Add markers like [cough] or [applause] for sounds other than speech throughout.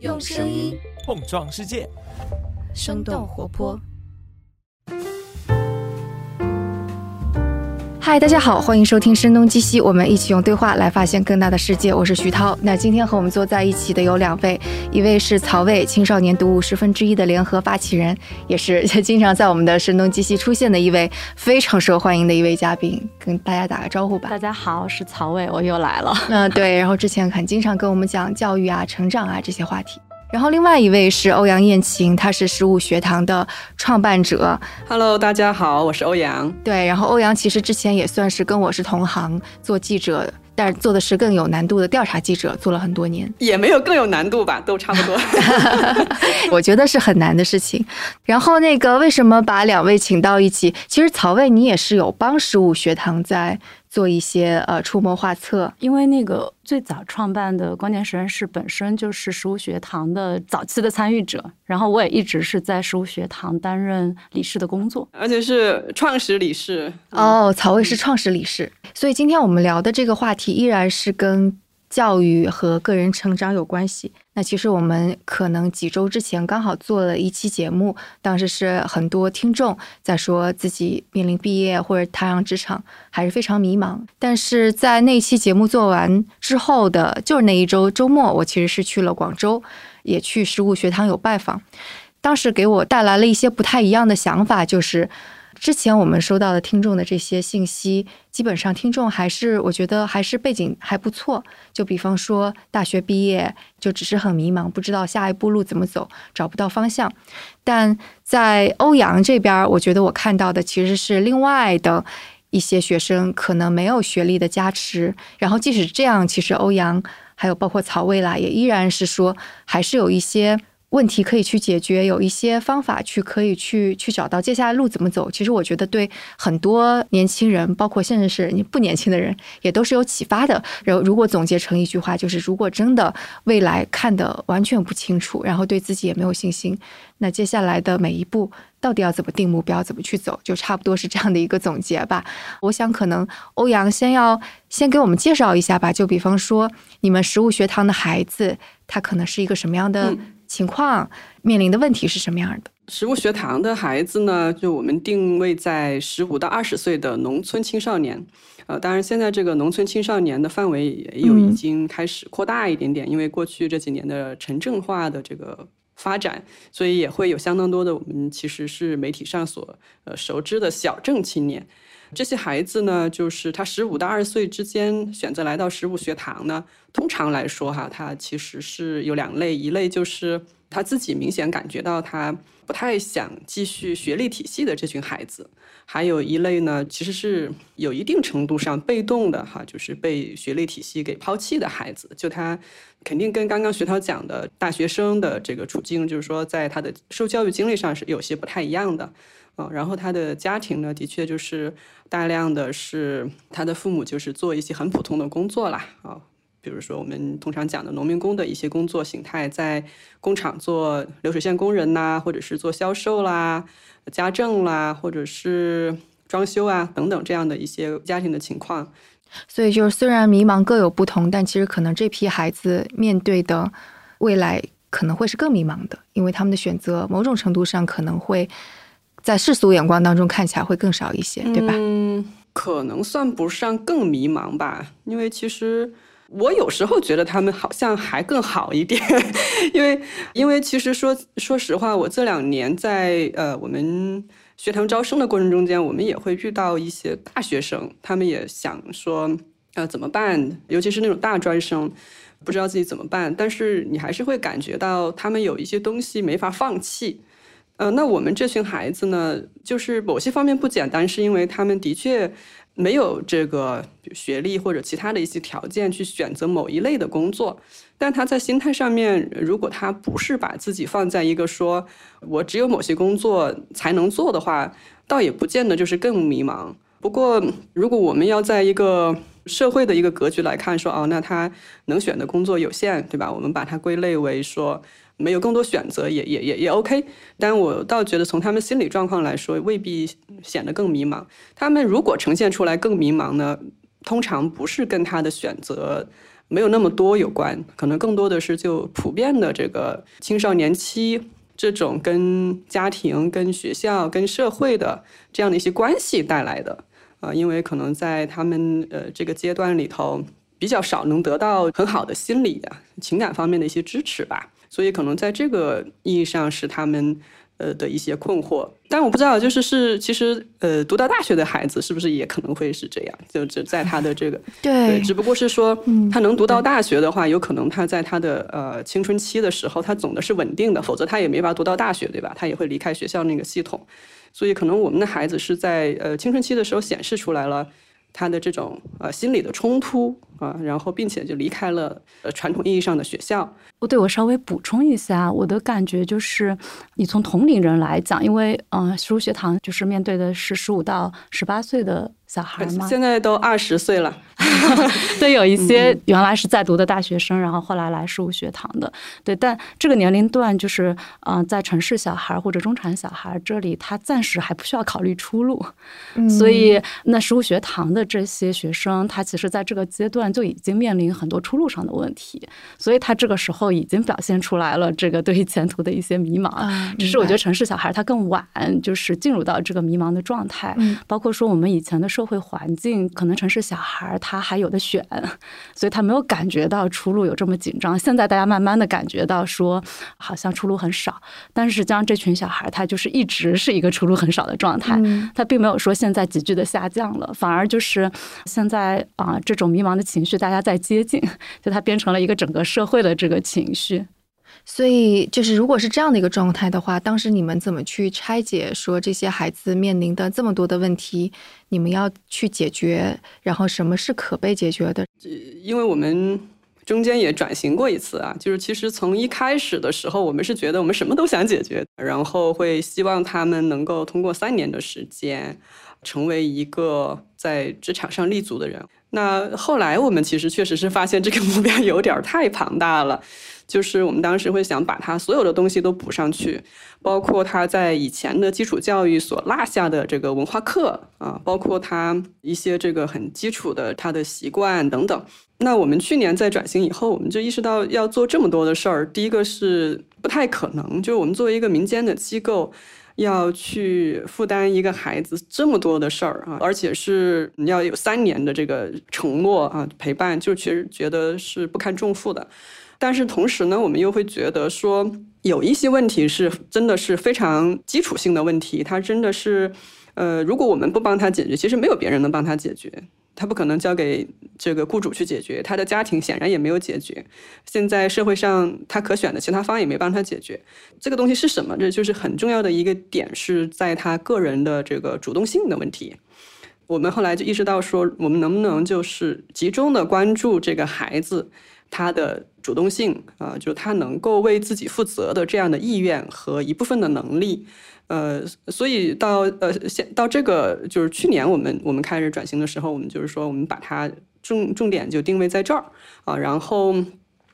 用声音碰撞世界，生动活泼。嗨，大家好，欢迎收听《声东击西》，我们一起用对话来发现更大的世界。我是徐涛。那今天和我们坐在一起的有两位，一位是曹魏青少年读物十分之一的联合发起人，也是 [laughs] 经常在我们的《声东击西》出现的一位非常受欢迎的一位嘉宾，跟大家打个招呼吧。大家好，我是曹魏，我又来了。嗯，对，然后之前很经常跟我们讲教育啊、成长啊这些话题。然后另外一位是欧阳燕晴，她是十五学堂的创办者。Hello，大家好，我是欧阳。对，然后欧阳其实之前也算是跟我是同行，做记者，但是做的是更有难度的调查记者，做了很多年，也没有更有难度吧，都差不多。[laughs] [laughs] 我觉得是很难的事情。然后那个为什么把两位请到一起？其实曹魏你也是有帮十五学堂在做一些呃出谋划策，因为那个最早创办的关键实验室本身就是食物学堂的早期的参与者，然后我也一直是在食物学堂担任理事的工作，而且是创始理事。哦，曹魏是创始理事，所以今天我们聊的这个话题依然是跟教育和个人成长有关系。那其实我们可能几周之前刚好做了一期节目，当时是很多听众在说自己面临毕业或者踏上职场还是非常迷茫。但是在那期节目做完之后的，就是那一周周末，我其实是去了广州，也去十五学堂有拜访。当时给我带来了一些不太一样的想法，就是。之前我们收到的听众的这些信息，基本上听众还是我觉得还是背景还不错。就比方说大学毕业就只是很迷茫，不知道下一步路怎么走，找不到方向。但在欧阳这边，我觉得我看到的其实是另外的一些学生可能没有学历的加持，然后即使这样，其实欧阳还有包括曹魏啦，也依然是说还是有一些。问题可以去解决，有一些方法去可以去去找到接下来路怎么走。其实我觉得对很多年轻人，包括甚至是不年轻的人，也都是有启发的。然后如果总结成一句话，就是如果真的未来看得完全不清楚，然后对自己也没有信心，那接下来的每一步到底要怎么定目标，怎么去走，就差不多是这样的一个总结吧。[laughs] 我想可能欧阳先要先给我们介绍一下吧，就比方说你们食物学堂的孩子，他可能是一个什么样的、情况面临的问题是什么样的？食物学堂的孩子呢，就我们定位在十五到二十岁的农村青少年。呃，当然现在这个农村青少年的范围也有已经开始扩大一点点，因为过去这几年的城镇化的这个发展，所以也会有相当多的我们其实是媒体上所呃熟知的小镇青年。这些孩子呢，就是他十五到二十岁之间选择来到十五学堂呢。通常来说，哈，他其实是有两类，一类就是他自己明显感觉到他不太想继续学历体系的这群孩子，还有一类呢，其实是有一定程度上被动的哈，就是被学历体系给抛弃的孩子。就他肯定跟刚刚学涛讲的大学生的这个处境，就是说在他的受教育经历上是有些不太一样的。然后他的家庭呢，的确就是大量的是他的父母就是做一些很普通的工作啦，啊，比如说我们通常讲的农民工的一些工作形态，在工厂做流水线工人呐，或者是做销售啦、家政啦，或者是装修啊等等这样的一些家庭的情况。所以就是虽然迷茫各有不同，但其实可能这批孩子面对的未来可能会是更迷茫的，因为他们的选择某种程度上可能会在世俗眼光当中看起来会更少一些，对吧？嗯，可能算不上更迷茫吧，因为其实我有时候觉得他们好像还更好一点，[laughs] 因为因为其实说说实话，我这两年在呃我们学堂招生的过程中间，我们也会遇到一些大学生，他们也想说呃怎么办，尤其是那种大专生。不知道自己怎么办，但是你还是会感觉到他们有一些东西没法放弃，呃，那我们这群孩子呢，就是某些方面不简单，是因为他们的确没有这个学历或者其他的一些条件去选择某一类的工作，但他在心态上面，如果他不是把自己放在一个说我只有某些工作才能做的话，倒也不见得就是更迷茫。不过，如果我们要在一个社会的一个格局来看，说哦，那他能选的工作有限，对吧？我们把它归类为说没有更多选择也，也也也 OK。但我倒觉得从他们心理状况来说，未必显得更迷茫。他们如果呈现出来更迷茫呢，通常不是跟他的选择没有那么多有关，可能更多的是就普遍的这个青少年期这种跟家庭、跟学校、跟社会的这样的一些关系带来的啊，因为可能在他们呃这个阶段里头比较少能得到很好的心理的情感方面的一些支持吧，所以可能在这个意义上是他们。呃的一些困惑，但我不知道，就是是其实呃，读到大学的孩子是不是也可能会是这样？就就在他的这个 [laughs] 对，只不过是说他能读到大学的话，有可能他在他的呃青春期的时候，他总的是稳定的，否则他也没法读到大学，对吧？他也会离开学校那个系统，所以可能我们的孩子是在呃青春期的时候显示出来了。他的这种呃心理的冲突啊，然后并且就离开了呃传统意义上的学校。我对我稍微补充一下，我的感觉就是，你从同龄人来讲，因为嗯，书学堂就是面对的是十五到十八岁的。小孩吗？现在都二十岁了，[laughs] 对，有一些原来是在读的大学生，然后后来来事务学堂的，对，但这个年龄段就是，嗯，在城市小孩或者中产小孩这里，他暂时还不需要考虑出路，所以那十五学堂的这些学生，他其实在这个阶段就已经面临很多出路上的问题，所以他这个时候已经表现出来了这个对于前途的一些迷茫。只是我觉得城市小孩他更晚，就是进入到这个迷茫的状态，包括说我们以前的社会环境可能城市小孩他还有的选，所以他没有感觉到出路有这么紧张。现在大家慢慢的感觉到说，好像出路很少，但是实际上这群小孩他就是一直是一个出路很少的状态，他并没有说现在急剧的下降了，反而就是现在啊这种迷茫的情绪大家在接近，就它变成了一个整个社会的这个情绪。所以，就是如果是这样的一个状态的话，当时你们怎么去拆解说这些孩子面临的这么多的问题，你们要去解决，然后什么是可被解决的？因为我们中间也转型过一次啊，就是其实从一开始的时候，我们是觉得我们什么都想解决，然后会希望他们能够通过三年的时间，成为一个在职场上立足的人。那后来我们其实确实是发现这个目标有点太庞大了。就是我们当时会想把他所有的东西都补上去，包括他在以前的基础教育所落下的这个文化课啊，包括他一些这个很基础的他的习惯等等。那我们去年在转型以后，我们就意识到要做这么多的事儿，第一个是不太可能，就是我们作为一个民间的机构，要去负担一个孩子这么多的事儿啊，而且是你要有三年的这个承诺啊陪伴，就其实觉得是不堪重负的。但是同时呢，我们又会觉得说，有一些问题是真的是非常基础性的问题，它真的是，呃，如果我们不帮他解决，其实没有别人能帮他解决，他不可能交给这个雇主去解决，他的家庭显然也没有解决，现在社会上他可选的其他方案也没帮他解决，这个东西是什么？这就是很重要的一个点，是在他个人的这个主动性的问题。我们后来就意识到说，我们能不能就是集中的关注这个孩子。他的主动性啊，就他能够为自己负责的这样的意愿和一部分的能力，呃，所以到呃现到这个就是去年我们我们开始转型的时候，我们就是说我们把它重重点就定位在这儿啊，然后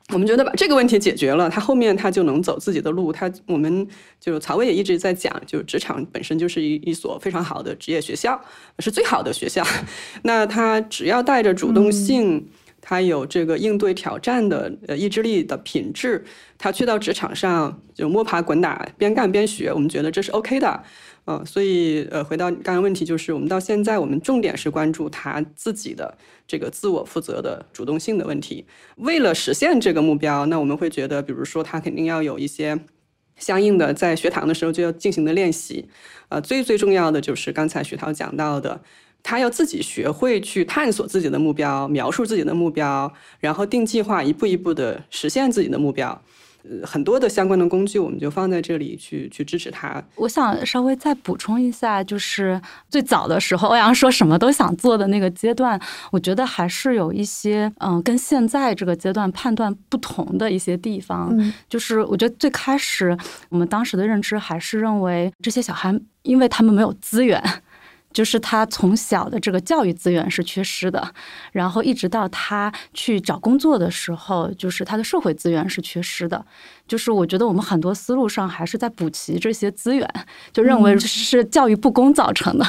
我们觉得把这个问题解决了，他后面他就能走自己的路。他我们就曹薇也一直在讲，就是职场本身就是一一所非常好的职业学校，是最好的学校。[laughs] 那他只要带着主动性。他有这个应对挑战的呃意志力的品质，他去到职场上就摸爬滚打，边干边学，我们觉得这是 OK 的，嗯，所以呃回到刚刚问题，就是我们到现在我们重点是关注他自己的这个自我负责的主动性的问题。为了实现这个目标，那我们会觉得，比如说他肯定要有一些相应的在学堂的时候就要进行的练习，呃，最最重要的就是刚才徐涛讲到的。他要自己学会去探索自己的目标，描述自己的目标，然后定计划，一步一步的实现自己的目标。呃，很多的相关的工具，我们就放在这里去去支持他。我想稍微再补充一下，就是最早的时候，欧阳说什么都想做的那个阶段，我觉得还是有一些嗯，跟现在这个阶段判断不同的一些地方。就是我觉得最开始我们当时的认知还是认为这些小孩，因为他们没有资源。就是他从小的这个教育资源是缺失的，然后一直到他去找工作的时候，就是他的社会资源是缺失的。就是我觉得我们很多思路上还是在补齐这些资源，就认为是教育不公造成的。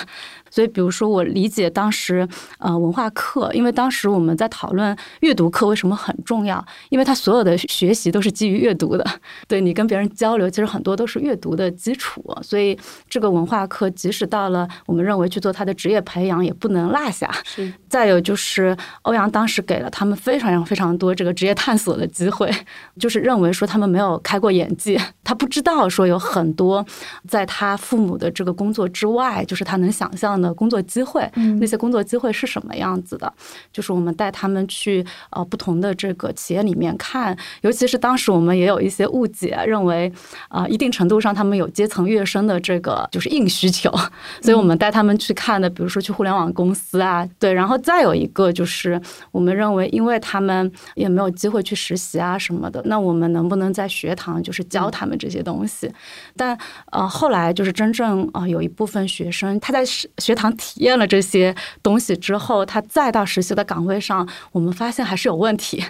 所以，比如说，我理解当时呃文化课，因为当时我们在讨论阅读课为什么很重要，因为它所有的学习都是基于阅读的。对你跟别人交流，其实很多都是阅读的基础。所以，这个文化课即使到了我们认为去做他的职业培养，也不能落下。是。[laughs] 再有就是，欧阳当时给了他们非常非常多这个职业探索的机会，就是认为说他们没有开过眼界，[laughs] 他不知道说有很多在他父母的这个工作之外，就是他能想象的工作机会。那些工作机会是什么样子的？就是我们带他们去呃不同的这个企业里面看，尤其是当时我们也有一些误解，认为啊一定程度上他们有阶层跃升的这个就是硬需求，所以我们带他们去看的，比如说去互联网公司啊，对，然后再有一个就是我们认为，因为他们也没有机会去实习啊什么的，那我们能不能在学堂就是教他们这些东西？但呃后来就是真正啊有一部分学生他在学堂体验了这些东西之后，他再到实习的岗位上，我们发现还是有问题。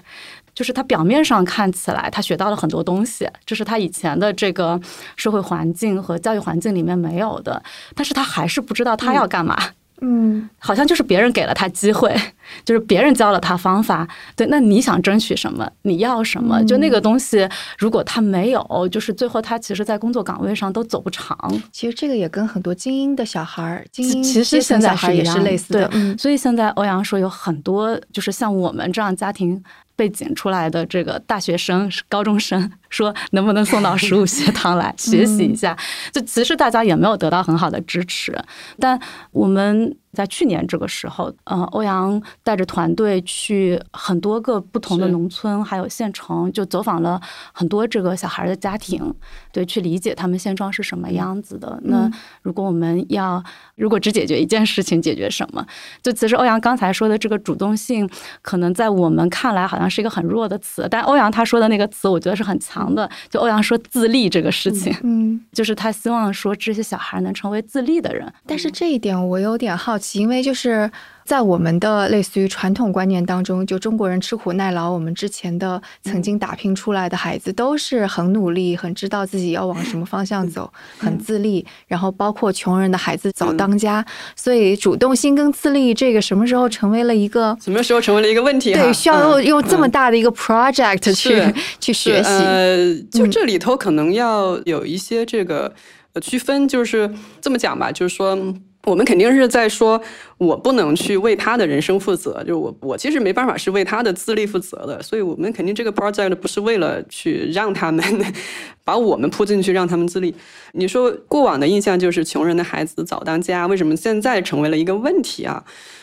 就是他表面上看起来他学到了很多东西，这是他以前的这个社会环境和教育环境里面没有的，但是他还是不知道他要干嘛。嗯，好像就是别人给了他机会，[laughs] 就是别人教了他方法。对，那你想争取什么？你要什么？就那个东西，如果他没有，就是最后他其实，在工作岗位上都走不长。其实这个也跟很多精英的小孩儿，精英其实现在也是类似的。对，所以现在欧阳说有很多，就是像我们这样家庭。背景出来的这个大学生、高中生 [laughs] 说，能不能送到十五学堂来学习一下？就其实大家也没有得到很好的支持，但我们。在去年这个时候，呃，欧阳带着团队去很多个不同的农村，还有县城，就走访了很多这个小孩的家庭，对，去理解他们现状是什么样子的。那如果我们要，如果只解决一件事情，解决什么？就其实欧阳刚才说的这个主动性，可能在我们看来好像是一个很弱的词，但欧阳他说的那个词，我觉得是很强的。就欧阳说自立这个事情，嗯，就是他希望说这些小孩能成为自立的人。但是这一点我有点好奇。因为就是在我们的类似于传统观念当中，就中国人吃苦耐劳，我们之前的曾经打拼出来的孩子都是很努力，很知道自己要往什么方向走，很自立。然后包括穷人的孩子早当家，所以主动性跟自立这个什么时候成为了一个什么时候成为了一个问题？对，需要用用这么大的一个 project 去去学习。呃，就这里头可能要有一些这个区分，就是这么讲吧，就是说。我们肯定是在说，我不能去为他的人生负责，就是我我其实没办法是为他的自立负责的，所以我们肯定这个 project 不是为了去让他们 [laughs] 把我们扑进去让他们自立。你说过往的印象就是穷人的孩子早当家，为什么现在成为了一个问题啊？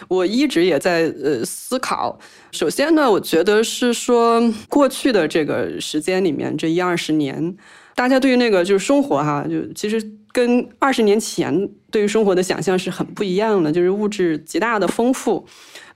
我一直也在呃思考。首先呢，我觉得是说过去的这个时间里面这一二十年。大家对于那个就是生活哈，就其实跟二十年前对于生活的想象是很不一样的，就是物质极大的丰富。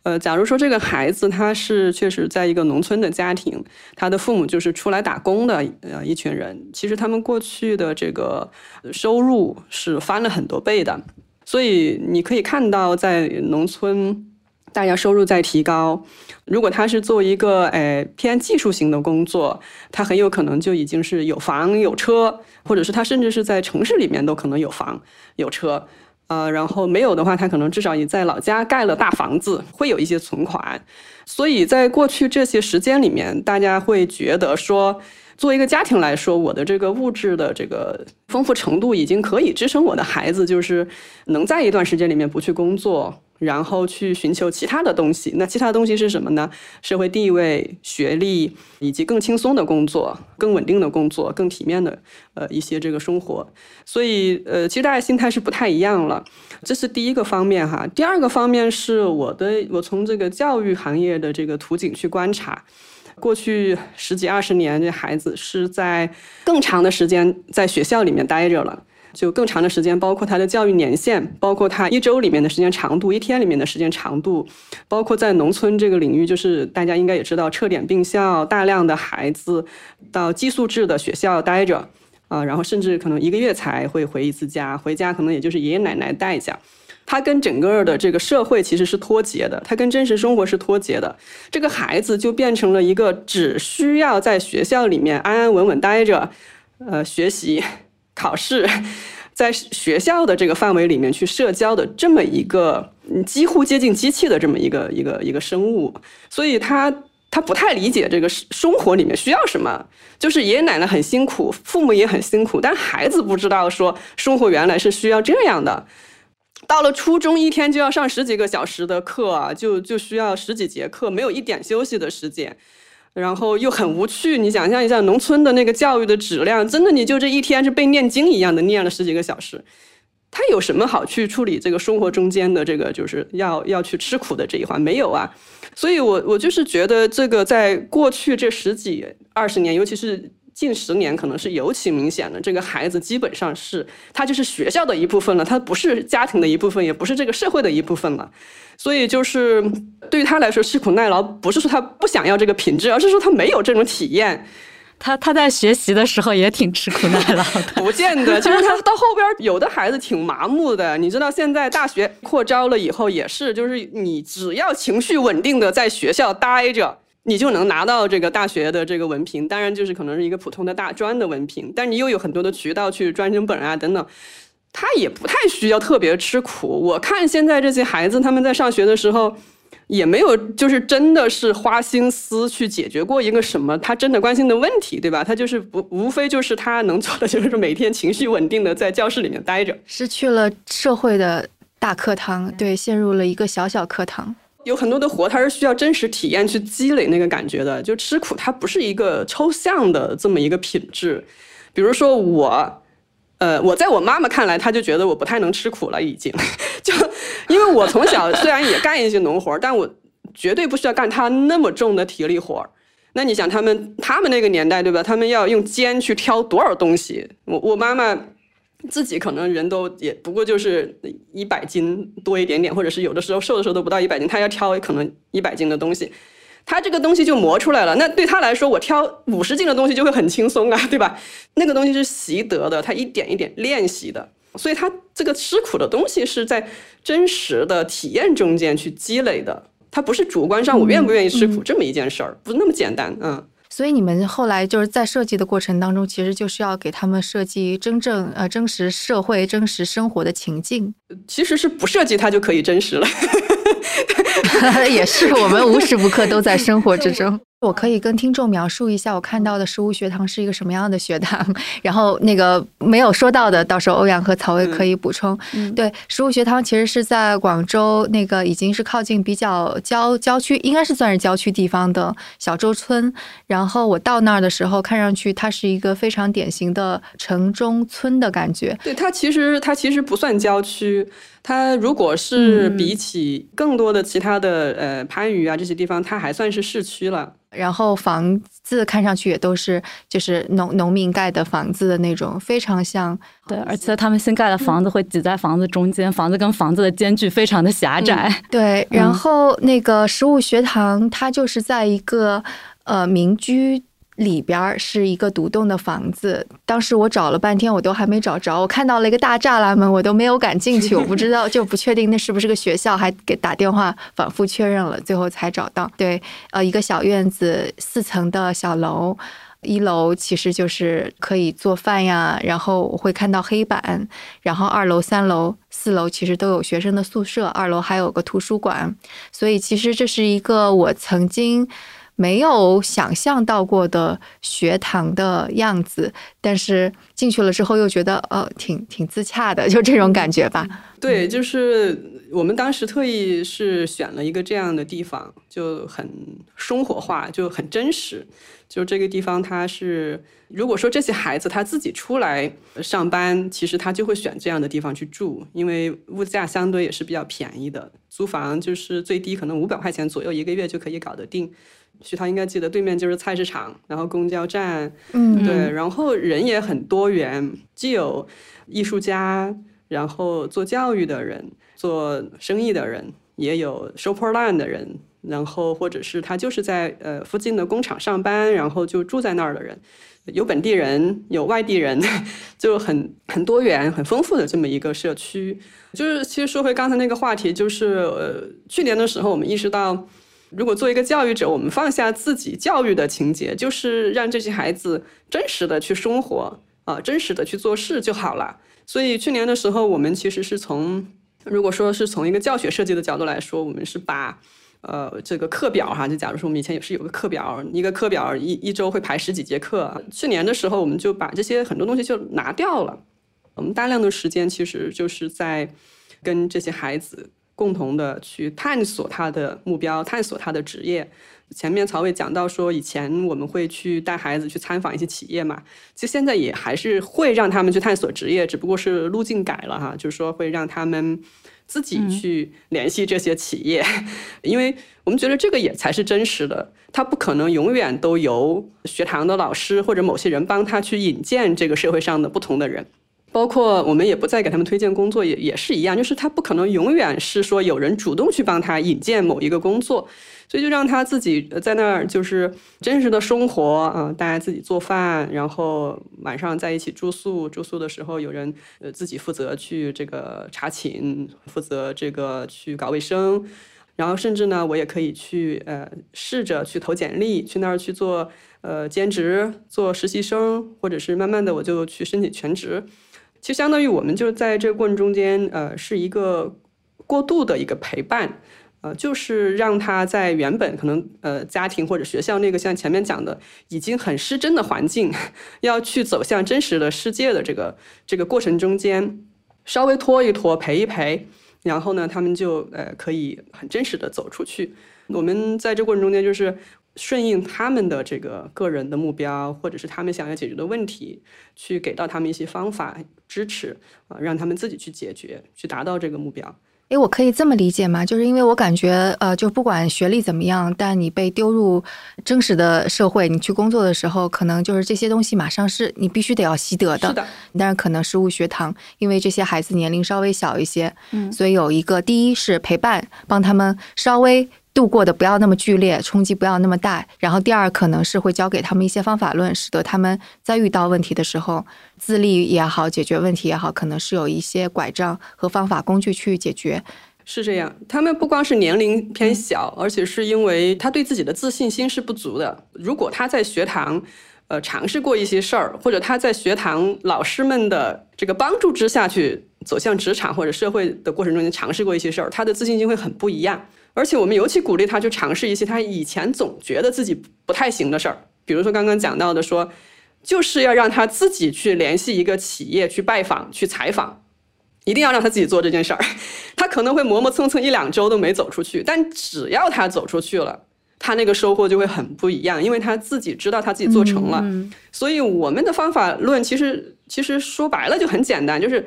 呃，假如说这个孩子他是确实在一个农村的家庭，他的父母就是出来打工的呃一群人，其实他们过去的这个收入是翻了很多倍的，所以你可以看到在农村。大家收入在提高，如果他是做一个诶偏技术型的工作，他很有可能就已经是有房有车，或者是他甚至是在城市里面都可能有房有车，呃，然后没有的话，他可能至少也在老家盖了大房子，会有一些存款。所以在过去这些时间里面，大家会觉得说，作为一个家庭来说，我的这个物质的这个丰富程度已经可以支撑我的孩子，就是能在一段时间里面不去工作。然后去寻求其他的东西，那其他的东西是什么呢？社会地位、学历，以及更轻松的工作、更稳定的工作、更体面的呃一些这个生活。所以呃，其实大家心态是不太一样了。这是第一个方面哈。第二个方面是我的，我从这个教育行业的这个图景去观察，过去十几二十年，这孩子是在更长的时间在学校里面待着了。就更长的时间，包括他的教育年限，包括他一周里面的时间长度，一天里面的时间长度，包括在农村这个领域，就是大家应该也知道，撤点并校，大量的孩子到寄宿制的学校待着，啊，然后甚至可能一个月才会回一次家，回家可能也就是爷爷奶奶带一下，他跟整个的这个社会其实是脱节的，他跟真实生活是脱节的，这个孩子就变成了一个只需要在学校里面安安稳稳待着，呃，学习。考试，[laughs] 在学校的这个范围里面去社交的这么一个几乎接近机器的这么一个一个一个生物，所以他他不太理解这个生活里面需要什么，就是爷爷奶奶很辛苦，父母也很辛苦，但孩子不知道说生活原来是需要这样的。到了初中，一天就要上十几个小时的课啊，就就需要十几节课，没有一点休息的时间，然后又很无趣。你想象一下，农村的那个教育的质量，真的你就这一天是被念经一样的念了十几个小时，他有什么好去处理这个生活中间的这个就是要要去吃苦的这一环没有啊？所以我我就是觉得这个在过去这十几二十年，尤其是。近十年可能是尤其明显的，这个孩子基本上是他就是学校的一部分了，他不是家庭的一部分，也不是这个社会的一部分了。所以就是对于他来说，吃苦耐劳不是说他不想要这个品质，而是说他没有这种体验。他他在学习的时候也挺吃苦耐劳的，不见得。其实他到后边有的孩子挺麻木的。你知道现在大学扩招了以后也是，就是你只要情绪稳定的在学校待着。你就能拿到这个大学的这个文凭，当然就是可能是一个普通的大专的文凭，但你又有很多的渠道去专升本啊等等，他也不太需要特别吃苦。我看现在这些孩子他们在上学的时候，也没有就是真的是花心思去解决过一个什么他真的关心的问题，对吧？他就是不无非就是他能做的就是每天情绪稳定的在教室里面待着，失去了社会的大课堂，对，陷入了一个小小课堂。有很多的活，它是需要真实体验去积累那个感觉的。就吃苦，它不是一个抽象的这么一个品质。比如说我，呃，我在我妈妈看来，她就觉得我不太能吃苦了，已经。[laughs] 就因为我从小虽然也干一些农活，但我绝对不需要干她那么重的体力活。那你想，他们他们那个年代，对吧？他们要用肩去挑多少东西？我我妈妈。自己可能人都也不过就是一百斤多一点点，或者是有的时候瘦的时候都不到一百斤，他要挑可能一百斤的东西，他这个东西就磨出来了。那对他来说，我挑五十斤的东西就会很轻松啊，[laughs] 对吧？那个东西是习得的，他一点一点练习的，所以他这个吃苦的东西是在真实的体验中间去积累的，他不是主观上我愿不愿意吃苦这么一件事儿，不是那么简单，嗯。所以你们后来就是在设计的过程当中，其实就是要给他们设计真正呃真实社会、真实生活的情境。其实是不设计它就可以真实了。[laughs] 也是，我们无时无刻都在生活之中。我可以跟听众描述一下我看到的食物学堂是一个什么样的学堂，然后那个没有说到的，到时候欧阳和曹薇可以补充。对，食物学堂其实是在广州那个已经是靠近比较郊郊区，应该是算是郊区地方的小洲村。然后我到那儿的时候，看上去它是一个非常典型的城中村的感觉。对，它其实它其实不算郊区。它如果是比起更多的其他的呃番禺啊这些地方，它还算是市区了。然后房子看上去也都是就是农农民盖的房子的那种，非常像。对，而且他们新盖的房子会挤在房子中间，房子跟房子的间距非常的狭窄。对，[laughs] 然后那个食物学堂，它就是在一个呃民居。里边是一个独栋的房子，当时我找了半天，我都还没找着。我看到了一个大栅栏门，我都没有敢进去。我不知道，就不确定那是不是个学校，还给打电话反复确认了，最后才找到。对，呃，一个小院子，四层的小楼，一楼其实就是可以做饭呀。然后我会看到黑板，然后二楼、三楼、四楼其实都有学生的宿舍，二楼还有个图书馆。所以其实这是一个我曾经。没有想象到过的学堂的样子，但是进去了之后又觉得，呃，挺挺自洽的，就这种感觉吧。对，就是我们当时特意是选了一个这样的地方，就很生活化，就很真实。就这个地方，它是如果说这些孩子他自己出来上班，其实他就会选这样的地方去住，因为物价相对也是比较便宜的，租房就是最低可能五百块钱左右一个月就可以搞得定。徐涛应该记得，对面就是菜市场，然后公交站，嗯，对，然后人也很多元，既有艺术家，然后做教育的人，做生意的人，也有收破烂的人，然后或者是他就是在呃附近的工厂上班，然后就住在那儿的人，有本地人，有外地人，[laughs] 就很很多元、很丰富的这么一个社区。就是其实说回刚才那个话题，就是呃去年的时候，我们意识到。如果做一个教育者，我们放下自己教育的情节，就是让这些孩子真实的去生活啊，真实的去做事就好了。所以去年的时候，我们其实是从，如果说是从一个教学设计的角度来说，我们是把，呃，这个课表哈，就假如说我们以前也是有个课表，一个课表一一周会排十几节课，去年的时候我们就把这些很多东西就拿掉了，我们大量的时间其实就是在跟这些孩子共同的去探索他的目标，探索他的职业。前面曹伟讲到说，以前我们会去带孩子去参访一些企业嘛，其实现在也还是会让他们去探索职业，只不过是路径改了哈，就是说会让他们自己去联系这些企业，[laughs] 因为我们觉得这个也才是真实的，他不可能永远都由学堂的老师或者某些人帮他去引荐这个社会上的不同的人。包括我们也不再给他们推荐工作，也也是一样，就是他不可能永远是说有人主动去帮他引荐某一个工作，所以就让他自己在那儿就是真实的生活啊，大家自己做饭，然后晚上在一起住宿，住宿的时候有人呃自己负责去这个查寝，负责这个去搞卫生，然后甚至呢，我也可以去呃试着去投简历，去那儿去做呃兼职，做实习生，或者是慢慢的我就去申请全职。其实相当于我们就在这个过程中间，呃，是一个过渡的一个陪伴，呃，就是让他在原本可能呃家庭或者学校那个像前面讲的已经很失真的环境，[laughs] 要去走向真实的世界的这个这个过程中间，稍微拖一拖，陪一陪，然后呢，他们就呃可以很真实的走出去。我们在这过程中间就是。顺应他们的这个个人的目标，或者是他们想要解决的问题，去给到他们一些方法支持啊，让他们自己去解决，去达到这个目标。诶，我可以这么理解吗？就是因为我感觉，呃，就不管学历怎么样，但你被丢入真实的社会，你去工作的时候，可能就是这些东西马上是你必须得要习得的。是的。但是可能实物学堂，因为这些孩子年龄稍微小一些，嗯，所以有一个第一是陪伴，帮他们稍微。度过的不要那么剧烈，冲击不要那么大。然后第二，可能是会教给他们一些方法论，使得他们在遇到问题的时候，自立也好，解决问题也好，可能是有一些拐杖和方法工具去解决。是这样，他们不光是年龄偏小，而且是因为他对自己的自信心是不足的。如果他在学堂，呃，尝试过一些事儿，或者他在学堂老师们的这个帮助之下去走向职场或者社会的过程中间尝试过一些事儿，他的自信心会很不一样。而且我们尤其鼓励他去尝试一些他以前总觉得自己不太行的事儿，比如说刚刚讲到的，说就是要让他自己去联系一个企业去拜访、去采访，一定要让他自己做这件事儿。他可能会磨磨蹭蹭一两周都没走出去，但只要他走出去了，他那个收获就会很不一样，因为他自己知道他自己做成了。所以我们的方法论其实其实说白了就很简单，就是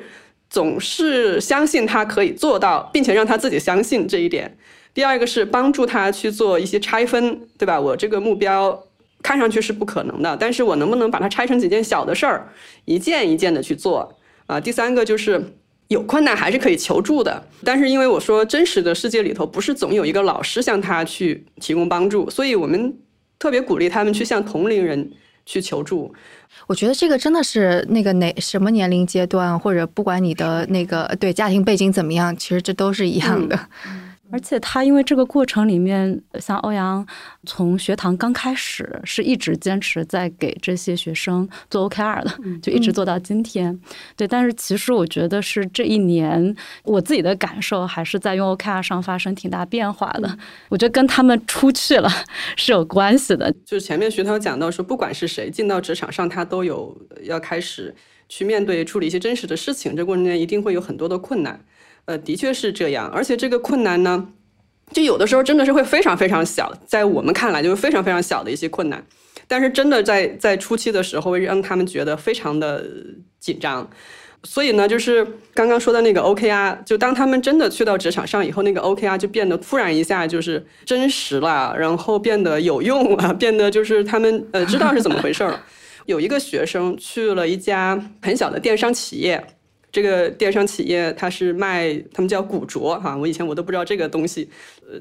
总是相信他可以做到，并且让他自己相信这一点。第二个是帮助他去做一些拆分，对吧？我这个目标看上去是不可能的，但是我能不能把它拆成几件小的事儿，一件一件的去做啊？第三个就是有困难还是可以求助的，但是因为我说真实的世界里头不是总有一个老师向他去提供帮助，所以我们特别鼓励他们去向同龄人去求助。我觉得这个真的是那个哪什么年龄阶段，或者不管你的那个对家庭背景怎么样，其实这都是一样的。而且他因为这个过程里面，像欧阳从学堂刚开始是一直坚持在给这些学生做 OKR 的，就一直做到今天。对，但是其实我觉得是这一年我自己的感受还是在用 OKR 上发生挺大变化的。我觉得跟他们出去了是有关系的。就是前面徐涛讲到说，不管是谁进到职场上，他都有要开始去面对处理一些真实的事情，这过程中一定会有很多的困难。呃，的确是这样，而且这个困难呢，就有的时候真的是会非常非常小，在我们看来就是非常非常小的一些困难，但是真的在在初期的时候会让他们觉得非常的紧张，所以呢，就是刚刚说的那个 OKR，就当他们真的去到职场上以后，那个 OKR 就变得突然一下就是真实了，然后变得有用了，变得就是他们呃知道是怎么回事了。有一个学生去了一家很小的电商企业。这个电商企业，它是卖，他们叫古着哈，我以前我都不知道这个东西，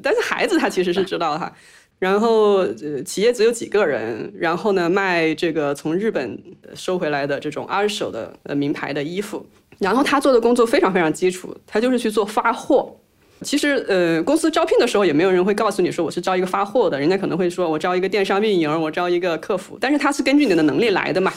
但是孩子他其实是知道哈。然后，呃，企业只有几个人，然后呢，卖这个从日本收回来的这种二手的呃名牌的衣服。然后他做的工作非常非常基础，他就是去做发货。其实，呃，公司招聘的时候也没有人会告诉你说我是招一个发货的，人家可能会说我招一个电商运营，我招一个客服，但是他是根据你的能力来的嘛。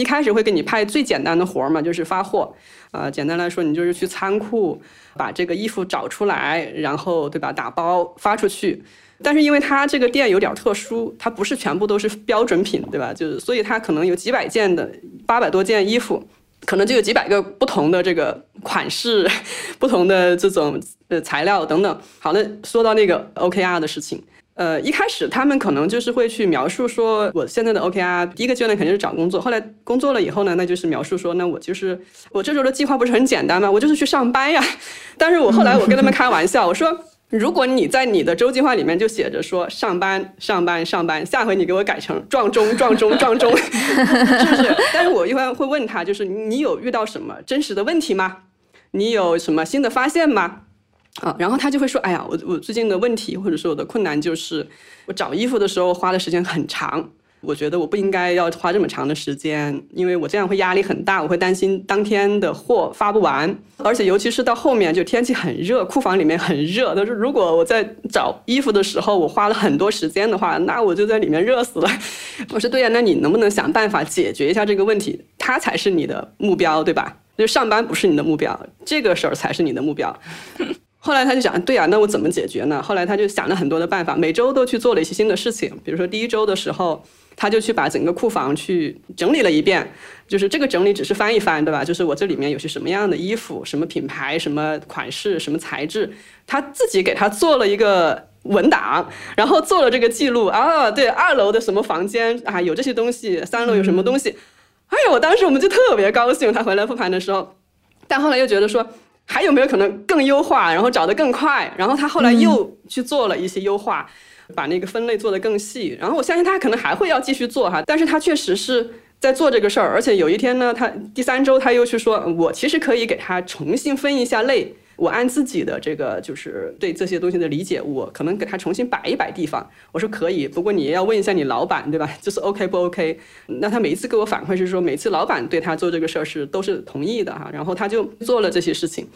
一开始会给你派最简单的活儿嘛，就是发货。呃，简单来说，你就是去仓库把这个衣服找出来，然后对吧，打包发出去。但是因为它这个店有点特殊，它不是全部都是标准品，对吧？就是所以它可能有几百件的八百多件衣服，可能就有几百个不同的这个款式，[laughs] 不同的这种呃材料等等。好，那说到那个 OKR 的事情。呃，一开始他们可能就是会去描述说，我现在的 OKR 第一个阶段肯定是找工作，后来工作了以后呢，那就是描述说，那我就是我这周的计划不是很简单吗？我就是去上班呀。[laughs] 但是我后来我跟他们开玩笑，我说，如果你在你的周计划里面就写着说上班上班上班，下回你给我改成撞钟撞钟撞钟，是不 [laughs] 是？但是我一般会问他，就是你有遇到什么真实的问题吗？你有什么新的发现吗？啊，然后他就会说：“哎呀，我我最近的问题或者说我的困难就是，我找衣服的时候花的时间很长。我觉得我不应该要花这么长的时间，因为我这样会压力很大，我会担心当天的货发不完。而且尤其是到后面，就天气很热，库房里面很热。他说，如果我在找衣服的时候我花了很多时间的话，那我就在里面热死了。[laughs] 我说对呀，那你能不能想办法解决一下这个问题？他才是你的目标，对吧？就上班不是你的目标，这个事儿才是你的目标。”后来他就想，对呀，那我怎么解决呢？后来他就想了很多的办法，每周都去做了一些新的事情。比如说第一周的时候，他就去把整个库房去整理了一遍，就是这个整理只是翻一翻，对吧？就是我这里面有些什么样的衣服，什么品牌，什么款式，什么材质，他自己给他做了一个文档，然后做了这个记录啊。对，二楼的什么房间啊，有这些东西，三楼有什么东西？哎呀，我当时我们就特别高兴，他回来复盘的时候，但后来又觉得说。还有没有可能更优化，然后找得更快？然后他后来又去做了一些优化，把那个分类做得更细。然后我相信他可能还会要继续做哈，但是他确实是在做这个事儿。而且有一天呢，他第三周他又去说，我其实可以给他重新分一下类。我按自己的这个就是对这些东西的理解，我可能给他重新摆一摆地方。我说可以，不过你也要问一下你老板，对吧？[laughs] 就是 OK 不 OK？那他每一次给我反馈是说，每次老板对他做这个事儿是都是同意的哈，然后他就做了这些事情。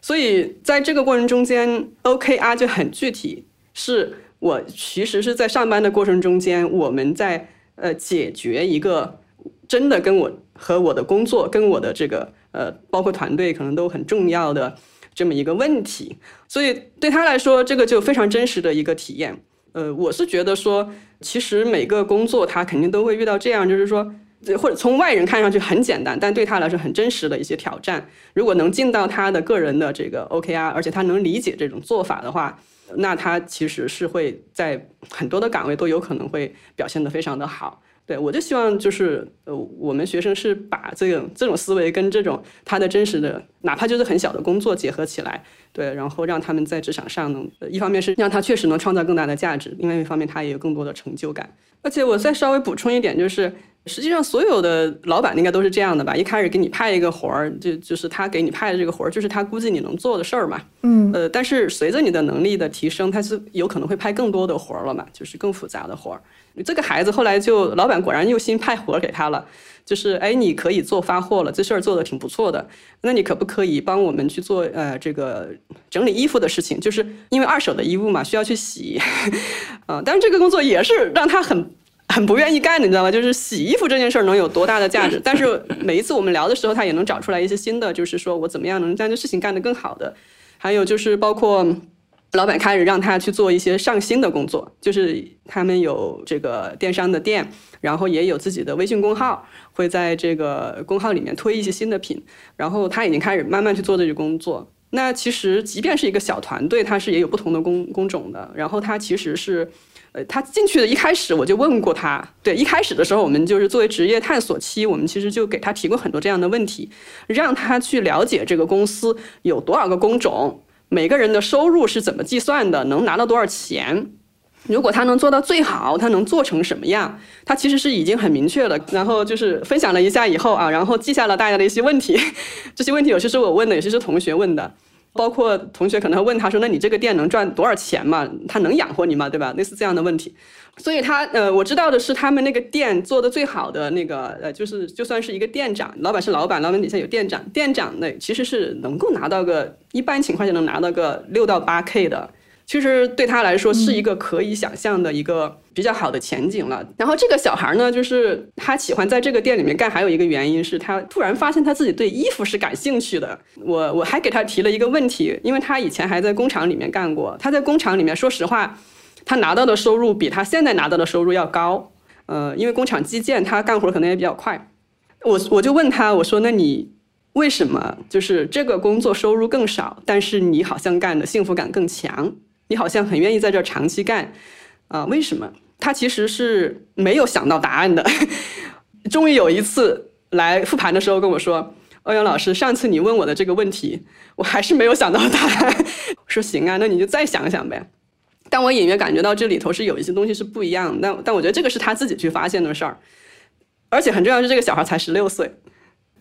所以在这个过程中间，OKR 就很具体，是我其实是在上班的过程中间，我们在呃解决一个真的跟我和我的工作跟我的这个呃包括团队可能都很重要的。这么一个问题，所以对他来说，这个就非常真实的一个体验。呃，我是觉得说，其实每个工作他肯定都会遇到这样，就是说，或者从外人看上去很简单，但对他来说很真实的一些挑战。如果能进到他的个人的这个 OKR，而且他能理解这种做法的话，那他其实是会在很多的岗位都有可能会表现得非常的好。对，我就希望就是呃，我们学生是把这个这种思维跟这种他的真实的，哪怕就是很小的工作结合起来，对，然后让他们在职场上能，一方面是让他确实能创造更大的价值，另外一方面他也有更多的成就感。而且我再稍微补充一点，就是实际上所有的老板应该都是这样的吧？一开始给你派一个活儿，就就是他给你派的这个活儿，就是他估计你能做的事儿嘛。嗯。呃，但是随着你的能力的提升，他是有可能会派更多的活儿了嘛，就是更复杂的活儿。这个孩子后来就老板果然又新派活儿给他了，就是哎，你可以做发货了，这事儿做的挺不错的。那你可不可以帮我们去做呃这个整理衣服的事情？就是因为二手的衣物嘛，需要去洗，啊，[laughs] 但是这个工作也是让他很很不愿意干的，你知道吗？就是洗衣服这件事儿能有多大的价值？但是每一次我们聊的时候，他也能找出来一些新的，就是说我怎么样能将这事情干得更好的。还有就是包括。老板开始让他去做一些上新的工作，就是他们有这个电商的店，然后也有自己的微信公号，会在这个公号里面推一些新的品，然后他已经开始慢慢去做这个工作。那其实即便是一个小团队，他是也有不同的工工种的。然后他其实是，呃，他进去的一开始我就问过他，对，一开始的时候我们就是作为职业探索期，我们其实就给他提过很多这样的问题，让他去了解这个公司有多少个工种。每个人的收入是怎么计算的？能拿到多少钱？如果他能做到最好，他能做成什么样？他其实是已经很明确了。然后就是分享了一下以后啊，然后记下了大家的一些问题。[laughs] 这些问题有些是我问的，有些是同学问的。包括同学可能会问他说：“那你这个店能赚多少钱嘛？他能养活你吗？对吧？”类似这样的问题。所以他呃，我知道的是他们那个店做的最好的那个呃，就是就算是一个店长，老板是老板，老板底下有店长，店长那其实是能够拿到个一般情况下能拿到个六到八 K 的。其实对他来说是一个可以想象的一个比较好的前景了。然后这个小孩呢，就是他喜欢在这个店里面干，还有一个原因是他突然发现他自己对衣服是感兴趣的。我我还给他提了一个问题，因为他以前还在工厂里面干过，他在工厂里面，说实话，他拿到的收入比他现在拿到的收入要高。呃，因为工厂基建，他干活可能也比较快。我我就问他，我说那你为什么就是这个工作收入更少，但是你好像干的幸福感更强？你好像很愿意在这儿长期干，啊，为什么？他其实是没有想到答案的。[laughs] 终于有一次来复盘的时候跟我说：“欧阳老师，上次你问我的这个问题，我还是没有想到答案。[laughs] ”我说：“行啊，那你就再想想呗。”但我隐约感觉到这里头是有一些东西是不一样的，但但我觉得这个是他自己去发现的事儿，而且很重要是这个小孩才十六岁。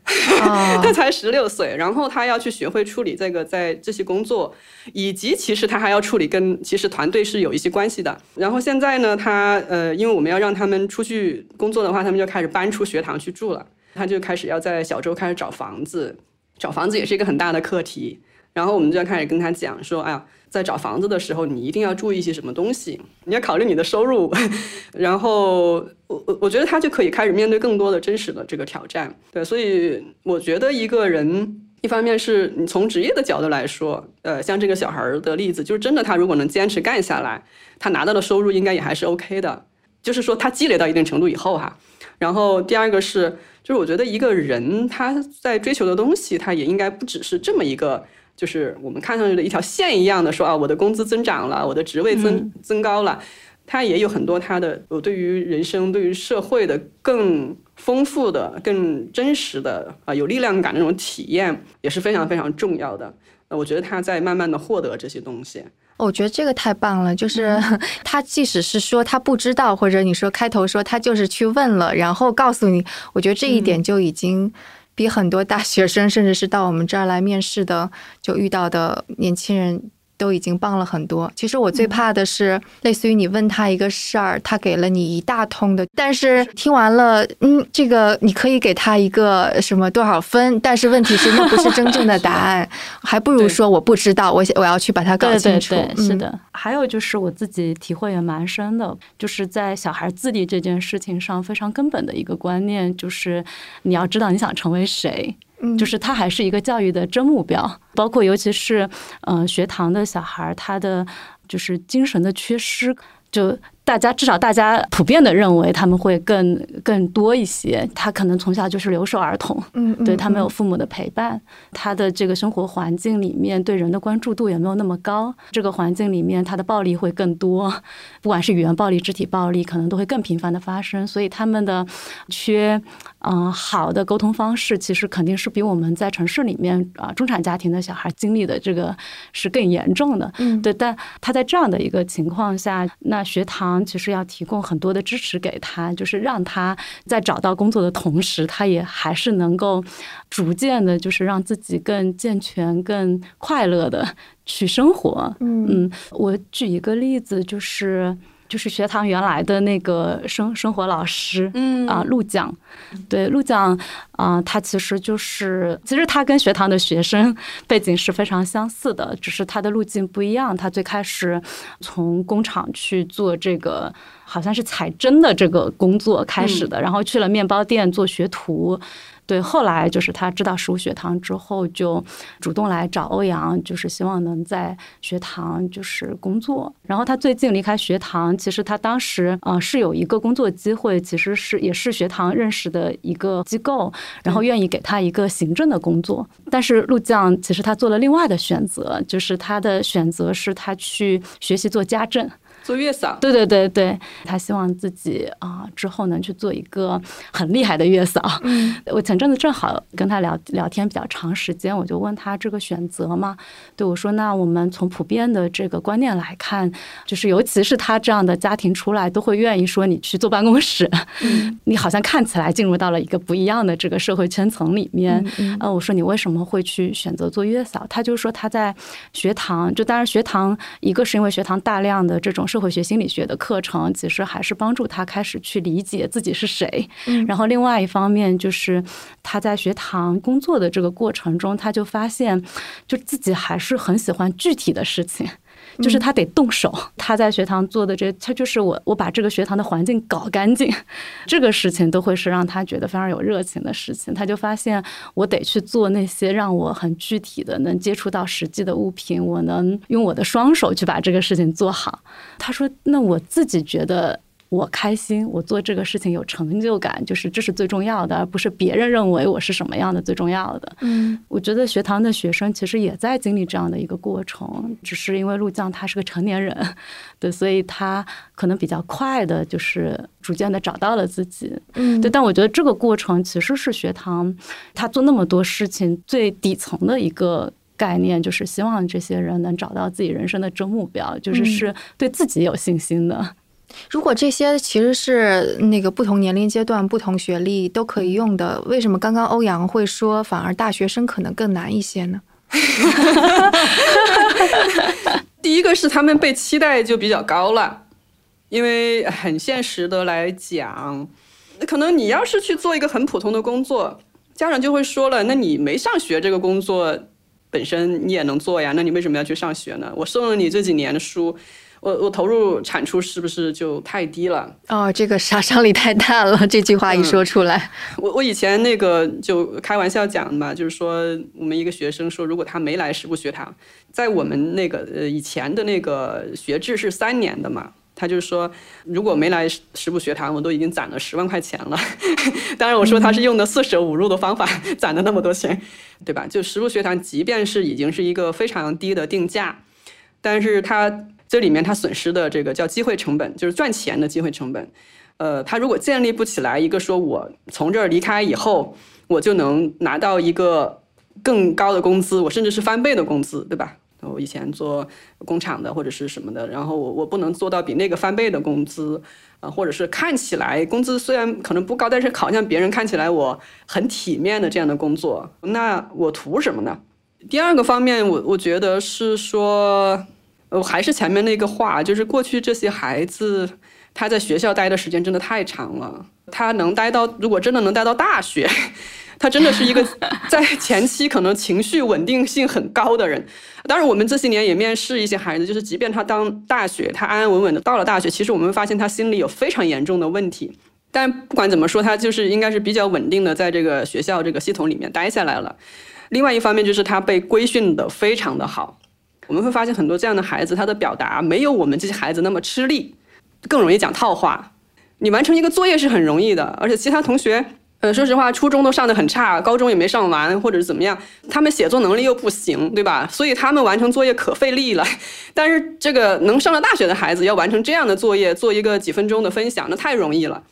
[laughs] 他才十六岁，然后他要去学会处理这个在这些工作，以及其实他还要处理跟其实团队是有一些关系的。然后现在呢，他呃，因为我们要让他们出去工作的话，他们就开始搬出学堂去住了。他就开始要在小周开始找房子，找房子也是一个很大的课题。然后我们就要开始跟他讲说，哎呀。在找房子的时候，你一定要注意一些什么东西？你要考虑你的收入，[laughs] 然后我我我觉得他就可以开始面对更多的真实的这个挑战。对，所以我觉得一个人，一方面是你从职业的角度来说，呃，像这个小孩的例子，就是真的，他如果能坚持干下来，他拿到的收入应该也还是 OK 的。就是说他积累到一定程度以后哈。然后第二个是，就是我觉得一个人他在追求的东西，他也应该不只是这么一个。就是我们看上去的一条线一样的说啊，我的工资增长了，我的职位增增高了，它也有很多它的我对于人生、对于社会的更丰富的、更真实的啊有力量感的那种体验，也是非常非常重要的。呃，我觉得他在慢慢的获得这些东西。我觉得这个太棒了，就是 [laughs] 他即使是说他不知道，或者你说开头说他就是去问了，然后告诉你，我觉得这一点就已经。比很多大学生，甚至是到我们这儿来面试的，就遇到的年轻人。都已经棒了很多。其实我最怕的是，类似于你问他一个事儿，他给了你一大通的，但是听完了，嗯，这个你可以给他一个什么多少分，但是问题是那不是真正的答 [laughs] 案，还不如说我不知道，我我要去把它搞清楚。是的，还有就是我自己体会也蛮深的，就是在小孩自立这件事情上，非常根本的一个观念就是你要知道你想成为谁。就是他还是一个教育的真目标，包括尤其是嗯学堂的小孩，他的就是精神的缺失就。大家至少大家普遍的认为他们会更更多一些。他可能从小就是留守儿童，嗯，对他没有父母的陪伴，他的这个生活环境里面对人的关注度也没有那么高。这个环境里面他的暴力会更多，[laughs] 不管是语言暴力、肢体暴力，可能都会更频繁的发生。所以他们的缺嗯好的沟通方式，其实肯定是比我们在城市里面啊中产家庭的小孩经历的这个是更严重的。嗯，对。但他在这样的一个情况下，那学堂。其实要提供很多的支持给他，就是让他在找到工作的同时，他也还是能够逐渐的，就是让自己更健全、更快乐的去生活。嗯，我举一个例子，就是。就是学堂原来的那个生生活老师，嗯啊，陆讲，对陆讲啊，他其实就是，其实他跟学堂的学生背景是非常相似的，只是他的路径不一样。他最开始从工厂去做这个，好像是采针的这个工作开始的，然后去了面包店做学徒。对，后来就是他知道十五学堂之后，就主动来找欧阳，就是希望能在学堂就是工作。然后他最近离开学堂，其实他当时啊是有一个工作机会，其实是也是学堂认识的一个机构，然后愿意给他一个行政的工作。但是陆将其实他做了另外的选择，就是他的选择是他去学习做家政。做月嫂，对对对对，他希望自己啊之后能去做一个很厉害的月嫂。嗯，我前阵子正好跟他聊聊天比较长时间，我就问他这个选择嘛，对我说：“那我们从普遍的这个观念来看，就是尤其是他这样的家庭出来，都会愿意说你去坐办公室，[laughs] 你好像看起来进入到了一个不一样的这个社会圈层里面。”呃，我说你为什么会去选择做月嫂？他就说他在学堂，就当然学堂一个是因为学堂大量的这种。社会学心理学的课程其实还是帮助他开始去理解自己是谁。然后另外一方面就是他在学堂工作的这个过程中，他就发现就自己还是很喜欢具体的事情。就是他得动手。他在学堂做的这，他就是我我把这个学堂的环境搞干净，[laughs] 这个事情都会是让他觉得非常有热情的事情。他就发现我得去做那些让我很具体的、能接触到实际的物品，我能用我的双手去把这个事情做好。他说：“那我自己觉得。”我开心，我做这个事情有成就感，就是这是最重要的，而不是别人认为我是什么样的最重要的。嗯，我觉得学堂的学生其实也在经历这样的一个过程，只是因为陆将他是个成年人，对，所以他可能比较快的，就是逐渐的找到了自己。嗯，对，但我觉得这个过程其实是学堂他做那么多事情最底层的一个概念，就是希望这些人能找到自己人生的真目标，就是是对自己有信心的。如果这些其实是那个不同年龄阶段、不同学历都可以用的，为什么刚刚欧阳会说反而大学生可能更难一些呢？[laughs] 第一个是他们被期待就比较高了，因为很现实的来讲，可能你要是去做一个很普通的工作，家长就会说了，那你没上学这个工作本身你也能做呀，那你为什么要去上学呢？我送了你这几年的书。我我投入产出是不是就太低了？哦，这个杀伤力太大了。这句话一说出来，我我以前那个就开玩笑讲嘛，就是说我们一个学生说，如果他没来实部学堂，在我们那个呃以前的那个学制是三年的嘛，他就是说如果没来十部学堂，我都已经攒了十万块钱了。[laughs] 当然我说他是用的四舍五入的方法攒的那么多钱，对吧？就十部学堂，即便是已经是一个非常低的定价，但是他。这里面他损失的这个叫机会成本，就是赚钱的机会成本。呃，他如果建立不起来一个说我从这儿离开以后，我就能拿到一个更高的工资，我甚至是翻倍的工资，对吧？我以前做工厂的或者是什么的，然后我我不能做到比那个翻倍的工资，啊，或者是看起来工资虽然可能不高，但是好像别人看起来我很体面的这样的工作，那我图什么呢？第二个方面，我我觉得是说。呃，还是前面那个话，就是过去这些孩子，他在学校待的时间真的太长了。他能待到，如果真的能待到大学，[laughs] 他真的是一个 [laughs] 在前期可能情绪稳定性很高的人。当然，我们这些年也面试一些孩子，就是即便他当大学，他安安稳稳的到了大学，其实我们发现他心里有非常严重的问题。但不管怎么说，他就是应该是比较稳定的在这个学校这个系统里面待下来了。另外一方面，就是他被规训的非常的好。我们会发现很多这样的孩子，他的表达没有我们这些孩子那么吃力，更容易讲套话。你完成一个作业是很容易的，而且其他同学，呃，说实话，初中都上的很差，高中也没上完，或者是怎么样，他们写作能力又不行，对吧？所以他们完成作业可费力了。[laughs] 但是这个能上了大学的孩子，要完成这样的作业，做一个几分钟的分享，那太容易了。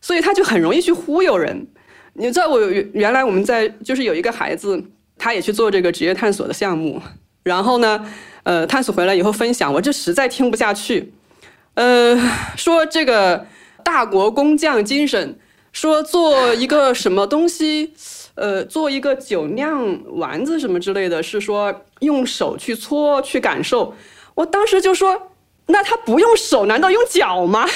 所以他就很容易去忽悠人。你知道，我原来我们在就是有一个孩子，他也去做这个职业探索的项目。然后呢，呃，探索回来以后分享，我这实在听不下去。呃，说这个大国工匠精神，说做一个什么东西，呃，做一个酒酿丸子什么之类的，是说用手去搓去感受。我当时就说。那他不用手，难道用脚吗？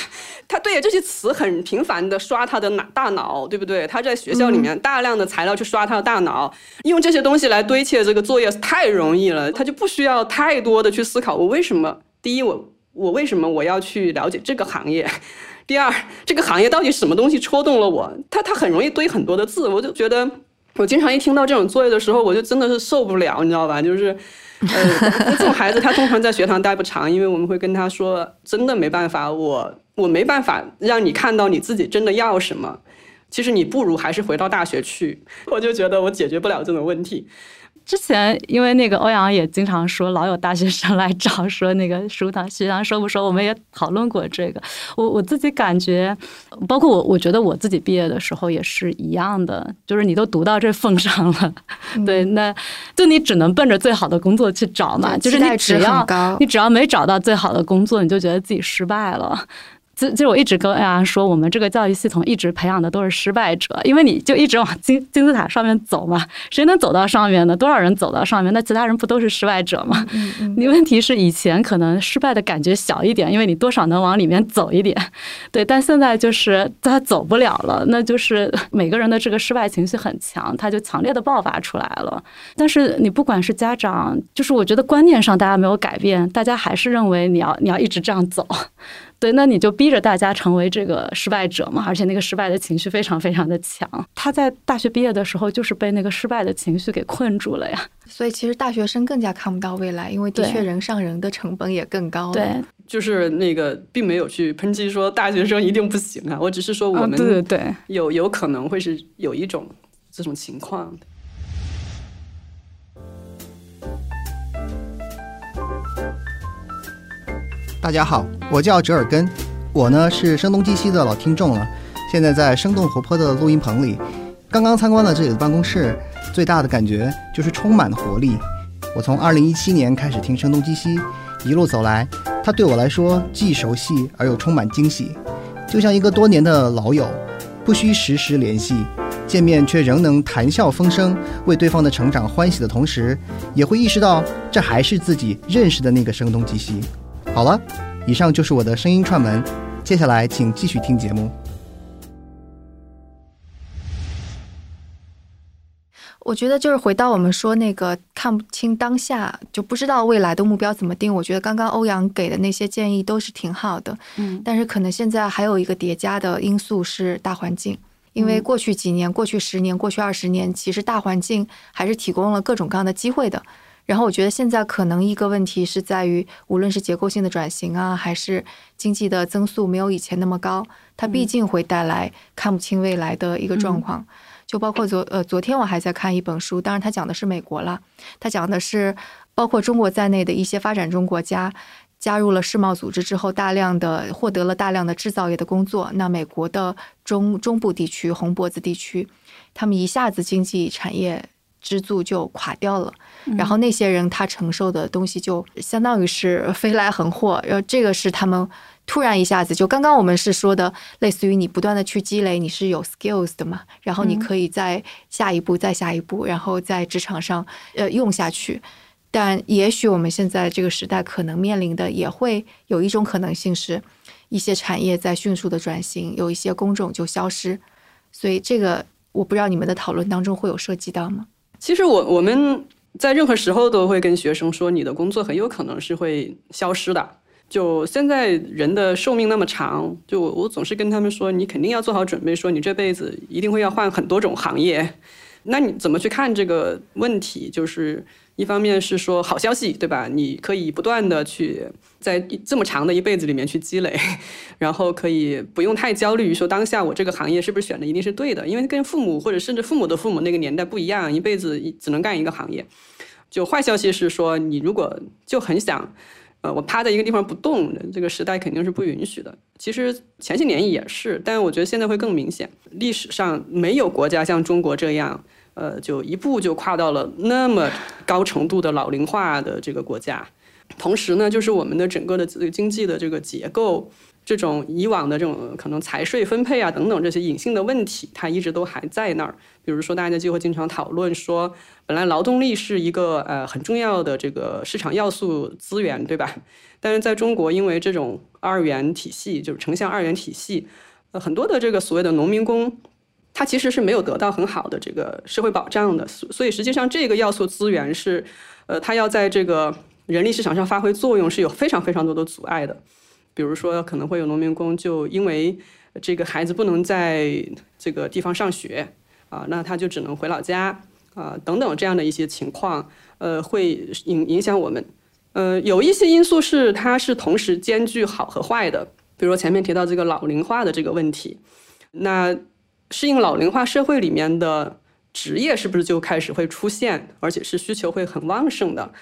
他对这些词很频繁的刷他的脑大脑，对不对？他在学校里面大量的材料去刷他的大脑，用这些东西来堆砌这个作业太容易了，他就不需要太多的去思考。我为什么？第一，我我为什么我要去了解这个行业？[laughs] 第二，这个行业到底什么东西戳动了我？他他很容易堆很多的字，我就觉得我经常一听到这种作业的时候，我就真的是受不了，你知道吧？就是。[laughs] 呃，这种孩子他通常在学堂待不长，因为我们会跟他说，真的没办法，我我没办法让你看到你自己真的要什么。其实你不如还是回到大学去。我就觉得我解决不了这种问题。之前因为那个欧阳也经常说，老有大学生来找说那个食堂学堂收不收，我们也讨论过这个。我我自己感觉，包括我，我觉得我自己毕业的时候也是一样的，就是你都读到这份上了，对，那就你只能奔着最好的工作去找嘛，就是你只要你只要没找到最好的工作，你就觉得自己失败了。就就我一直跟大家说，我们这个教育系统一直培养的都是失败者，因为你就一直往金金字塔上面走嘛，谁能走到上面呢？多少人走到上面？那其他人不都是失败者吗？你问题是以前可能失败的感觉小一点，因为你多少能往里面走一点，对。但现在就是他走不了了，那就是每个人的这个失败情绪很强，他就强烈的爆发出来了。但是你不管是家长，就是我觉得观念上大家没有改变，大家还是认为你要你要一直这样走。对，那你就逼着大家成为这个失败者嘛，而且那个失败的情绪非常非常的强。他在大学毕业的时候，就是被那个失败的情绪给困住了呀。所以其实大学生更加看不到未来，因为的确人上人的成本也更高。对，就是那个并没有去抨击说大学生一定不行啊，我只是说我们对对对，有有可能会是有一种这种情况。大家好，我叫折耳根，我呢是声东击西的老听众了，现在在生动活泼的录音棚里，刚刚参观了这里的办公室，最大的感觉就是充满活力。我从二零一七年开始听声东击西，一路走来，它对我来说既熟悉而又充满惊喜，就像一个多年的老友，不需时时联系，见面却仍能谈笑风生，为对方的成长欢喜的同时，也会意识到这还是自己认识的那个声东击西。好了，以上就是我的声音串门，接下来请继续听节目。我觉得就是回到我们说那个看不清当下，就不知道未来的目标怎么定。我觉得刚刚欧阳给的那些建议都是挺好的，嗯，但是可能现在还有一个叠加的因素是大环境，因为过去几年、过去十年、过去二十年，其实大环境还是提供了各种各样的机会的。然后我觉得现在可能一个问题是在于，无论是结构性的转型啊，还是经济的增速没有以前那么高，它毕竟会带来看不清未来的一个状况。就包括昨呃昨天我还在看一本书，当然它讲的是美国了，它讲的是包括中国在内的一些发展中国家加入了世贸组织之后，大量的获得了大量的制造业的工作。那美国的中中部地区、红脖子地区，他们一下子经济产业。支柱就垮掉了，然后那些人他承受的东西就相当于是飞来横祸，然后这个是他们突然一下子就刚刚我们是说的，类似于你不断的去积累，你是有 skills 的嘛，然后你可以在下一步再下一步，然后在职场上呃用下去，但也许我们现在这个时代可能面临的也会有一种可能性是，一些产业在迅速的转型，有一些工种就消失，所以这个我不知道你们的讨论当中会有涉及到吗？其实我我们在任何时候都会跟学生说，你的工作很有可能是会消失的。就现在人的寿命那么长，就我总是跟他们说，你肯定要做好准备，说你这辈子一定会要换很多种行业。那你怎么去看这个问题？就是。一方面是说好消息，对吧？你可以不断的去在这么长的一辈子里面去积累，然后可以不用太焦虑于，说当下我这个行业是不是选的一定是对的，因为跟父母或者甚至父母的父母那个年代不一样，一辈子只能干一个行业。就坏消息是说，你如果就很想，呃，我趴在一个地方不动，这个时代肯定是不允许的。其实前些年也是，但我觉得现在会更明显。历史上没有国家像中国这样。呃，就一步就跨到了那么高程度的老龄化的这个国家，同时呢，就是我们的整个的经济的这个结构，这种以往的这种可能财税分配啊等等这些隐性的问题，它一直都还在那儿。比如说，大家就会经常讨论说，本来劳动力是一个呃很重要的这个市场要素资源，对吧？但是在中国，因为这种二元体系，就是城乡二元体系，呃，很多的这个所谓的农民工。他其实是没有得到很好的这个社会保障的，所以实际上这个要素资源是，呃，它要在这个人力市场上发挥作用是有非常非常多的阻碍的。比如说，可能会有农民工就因为这个孩子不能在这个地方上学啊，那他就只能回老家啊，等等这样的一些情况，呃，会影影响我们。呃，有一些因素是它是同时兼具好和坏的，比如前面提到这个老龄化的这个问题，那。适应老龄化社会里面的职业是不是就开始会出现，而且是需求会很旺盛的？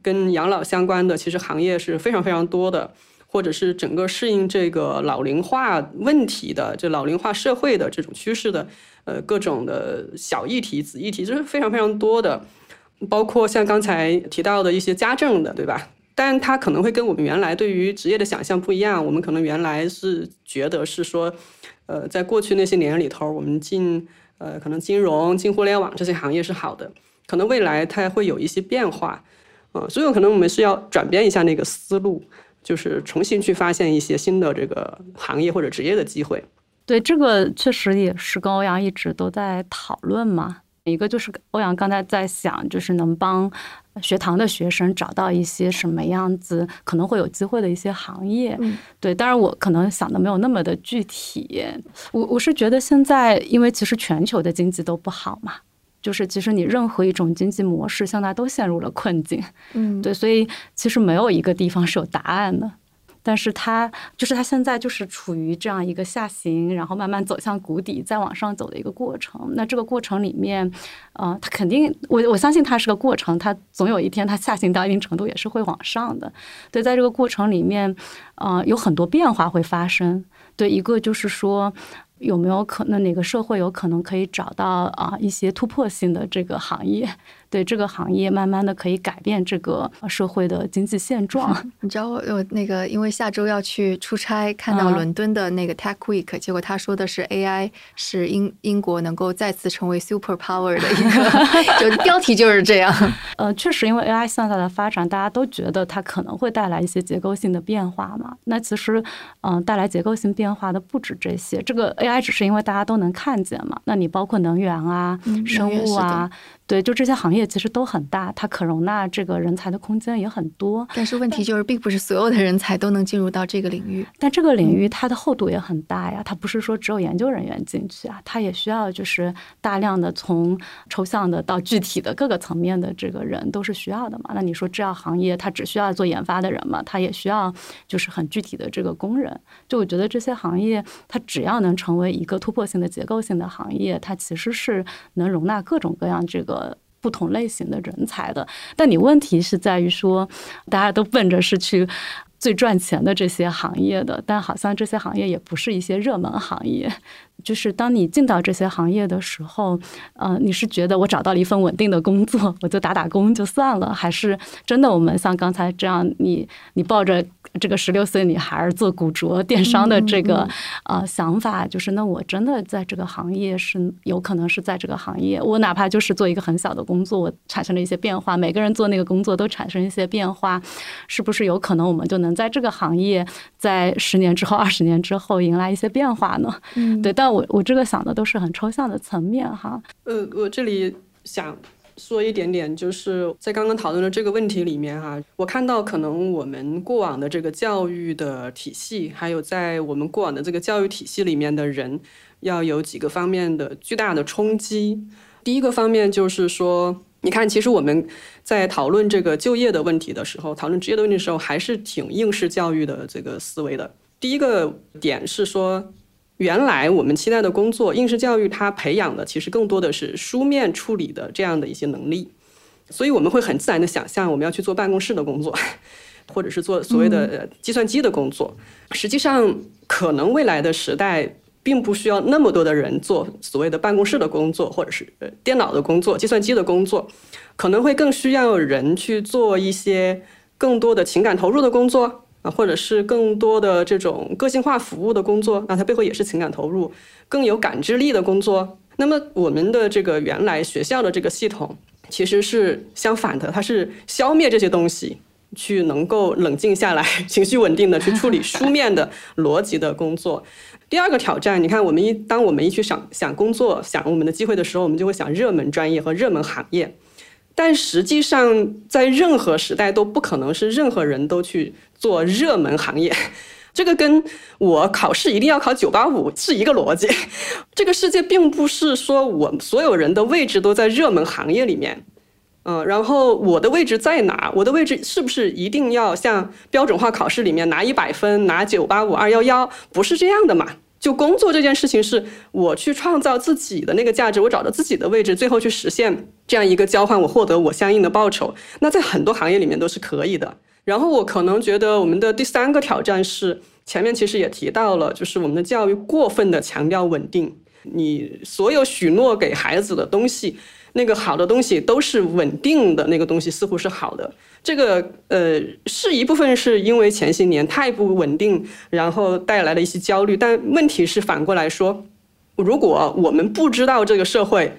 跟养老相关的其实行业是非常非常多的，或者是整个适应这个老龄化问题的，这老龄化社会的这种趋势的，呃，各种的小议题、子议题，就是非常非常多的，包括像刚才提到的一些家政的，对吧？但它可能会跟我们原来对于职业的想象不一样。我们可能原来是觉得是说，呃，在过去那些年里头，我们进呃可能金融、进互联网这些行业是好的。可能未来它会有一些变化，啊，所以可能我们是要转变一下那个思路，就是重新去发现一些新的这个行业或者职业的机会。对，这个确实也是跟欧阳一直都在讨论嘛。一个就是欧阳刚才在想，就是能帮学堂的学生找到一些什么样子可能会有机会的一些行业。对，当然我可能想的没有那么的具体。我我是觉得现在，因为其实全球的经济都不好嘛，就是其实你任何一种经济模式现在都陷入了困境。嗯，对，所以其实没有一个地方是有答案的。但是它就是它现在就是处于这样一个下行，然后慢慢走向谷底，再往上走的一个过程。那这个过程里面，呃，它肯定我我相信它是个过程，它总有一天它下行到一定程度也是会往上的。对，在这个过程里面，呃，有很多变化会发生。对，一个就是说。有没有可能哪个社会有可能可以找到啊一些突破性的这个行业？对这个行业慢慢的可以改变这个社会的经济现状。[laughs] 你知道我我那个，因为下周要去出差，看到伦敦的那个 Tech Week，结果他说的是 AI 是英英国能够再次成为 super power 的一个，[laughs] 就标题就是这样。[laughs] 呃，确实，因为 AI 现在的发展，大家都觉得它可能会带来一些结构性的变化嘛。那其实，嗯，带来结构性变化的不止这些，这个 AI。AI 只是因为大家都能看见嘛？那你包括能源啊、生物啊。对，就这些行业其实都很大，它可容纳这个人才的空间也很多。但是问题就是，并不是所有的人才都能进入到这个领域。但这个领域它的厚度也很大呀，它不是说只有研究人员进去啊，它也需要就是大量的从抽象的到具体的各个层面的这个人都是需要的嘛。那你说制药行业它只需要做研发的人嘛？它也需要就是很具体的这个工人。就我觉得这些行业，它只要能成为一个突破性的结构性的行业，它其实是能容纳各种各样这个。不同类型的人才的，但你问题是在于说，大家都奔着是去最赚钱的这些行业的，但好像这些行业也不是一些热门行业。就是当你进到这些行业的时候，呃，你是觉得我找到了一份稳定的工作，我就打打工就算了，还是真的我们像刚才这样，你你抱着。这个十六岁女孩做古着电商的这个呃想法，就是那我真的在这个行业是有可能是在这个行业，我哪怕就是做一个很小的工作，我产生了一些变化。每个人做那个工作都产生一些变化，是不是有可能我们就能在这个行业在十年之后、二十年之后迎来一些变化呢？嗯，对，但我我这个想的都是很抽象的层面哈。呃，我这里想。说一点点，就是在刚刚讨论的这个问题里面哈，我看到可能我们过往的这个教育的体系，还有在我们过往的这个教育体系里面的人，要有几个方面的巨大的冲击。第一个方面就是说，你看，其实我们在讨论这个就业的问题的时候，讨论职业的问题的时候，还是挺应试教育的这个思维的。第一个点是说。原来我们期待的工作，应试教育它培养的其实更多的是书面处理的这样的一些能力，所以我们会很自然的想象我们要去做办公室的工作，[laughs] 或者是做所谓的计算机的工作。实际上，可能未来的时代并不需要那么多的人做所谓的办公室的工作，或者是电脑的工作、计算机的工作，可能会更需要人去做一些更多的情感投入的工作。啊，或者是更多的这种个性化服务的工作，那它背后也是情感投入，更有感知力的工作。那么我们的这个原来学校的这个系统其实是相反的，它是消灭这些东西，去能够冷静下来、[laughs] 情绪稳定的去处理 [laughs] 书面的逻辑的工作。第二个挑战，你看，我们一当我们一去想想工作、想我们的机会的时候，我们就会想热门专业和热门行业。但实际上，在任何时代都不可能是任何人都去做热门行业，[laughs] 这个跟我考试一定要考九八五 [laughs] 是一个逻辑。[laughs] 这个世界并不是说我所有人的位置都在热门行业里面，嗯，然后我的位置在哪？我的位置是不是一定要像标准化考试里面拿一百分、拿九八五、二幺幺？不是这样的嘛？就工作这件事情，是我去创造自己的那个价值，我找到自己的位置，最后去实现这样一个交换，我获得我相应的报酬。那在很多行业里面都是可以的。然后我可能觉得我们的第三个挑战是，前面其实也提到了，就是我们的教育过分的强调稳定，你所有许诺给孩子的东西，那个好的东西都是稳定的，那个东西似乎是好的。这个呃，是一部分是因为前些年太不稳定，然后带来了一些焦虑。但问题是反过来说，如果我们不知道这个社会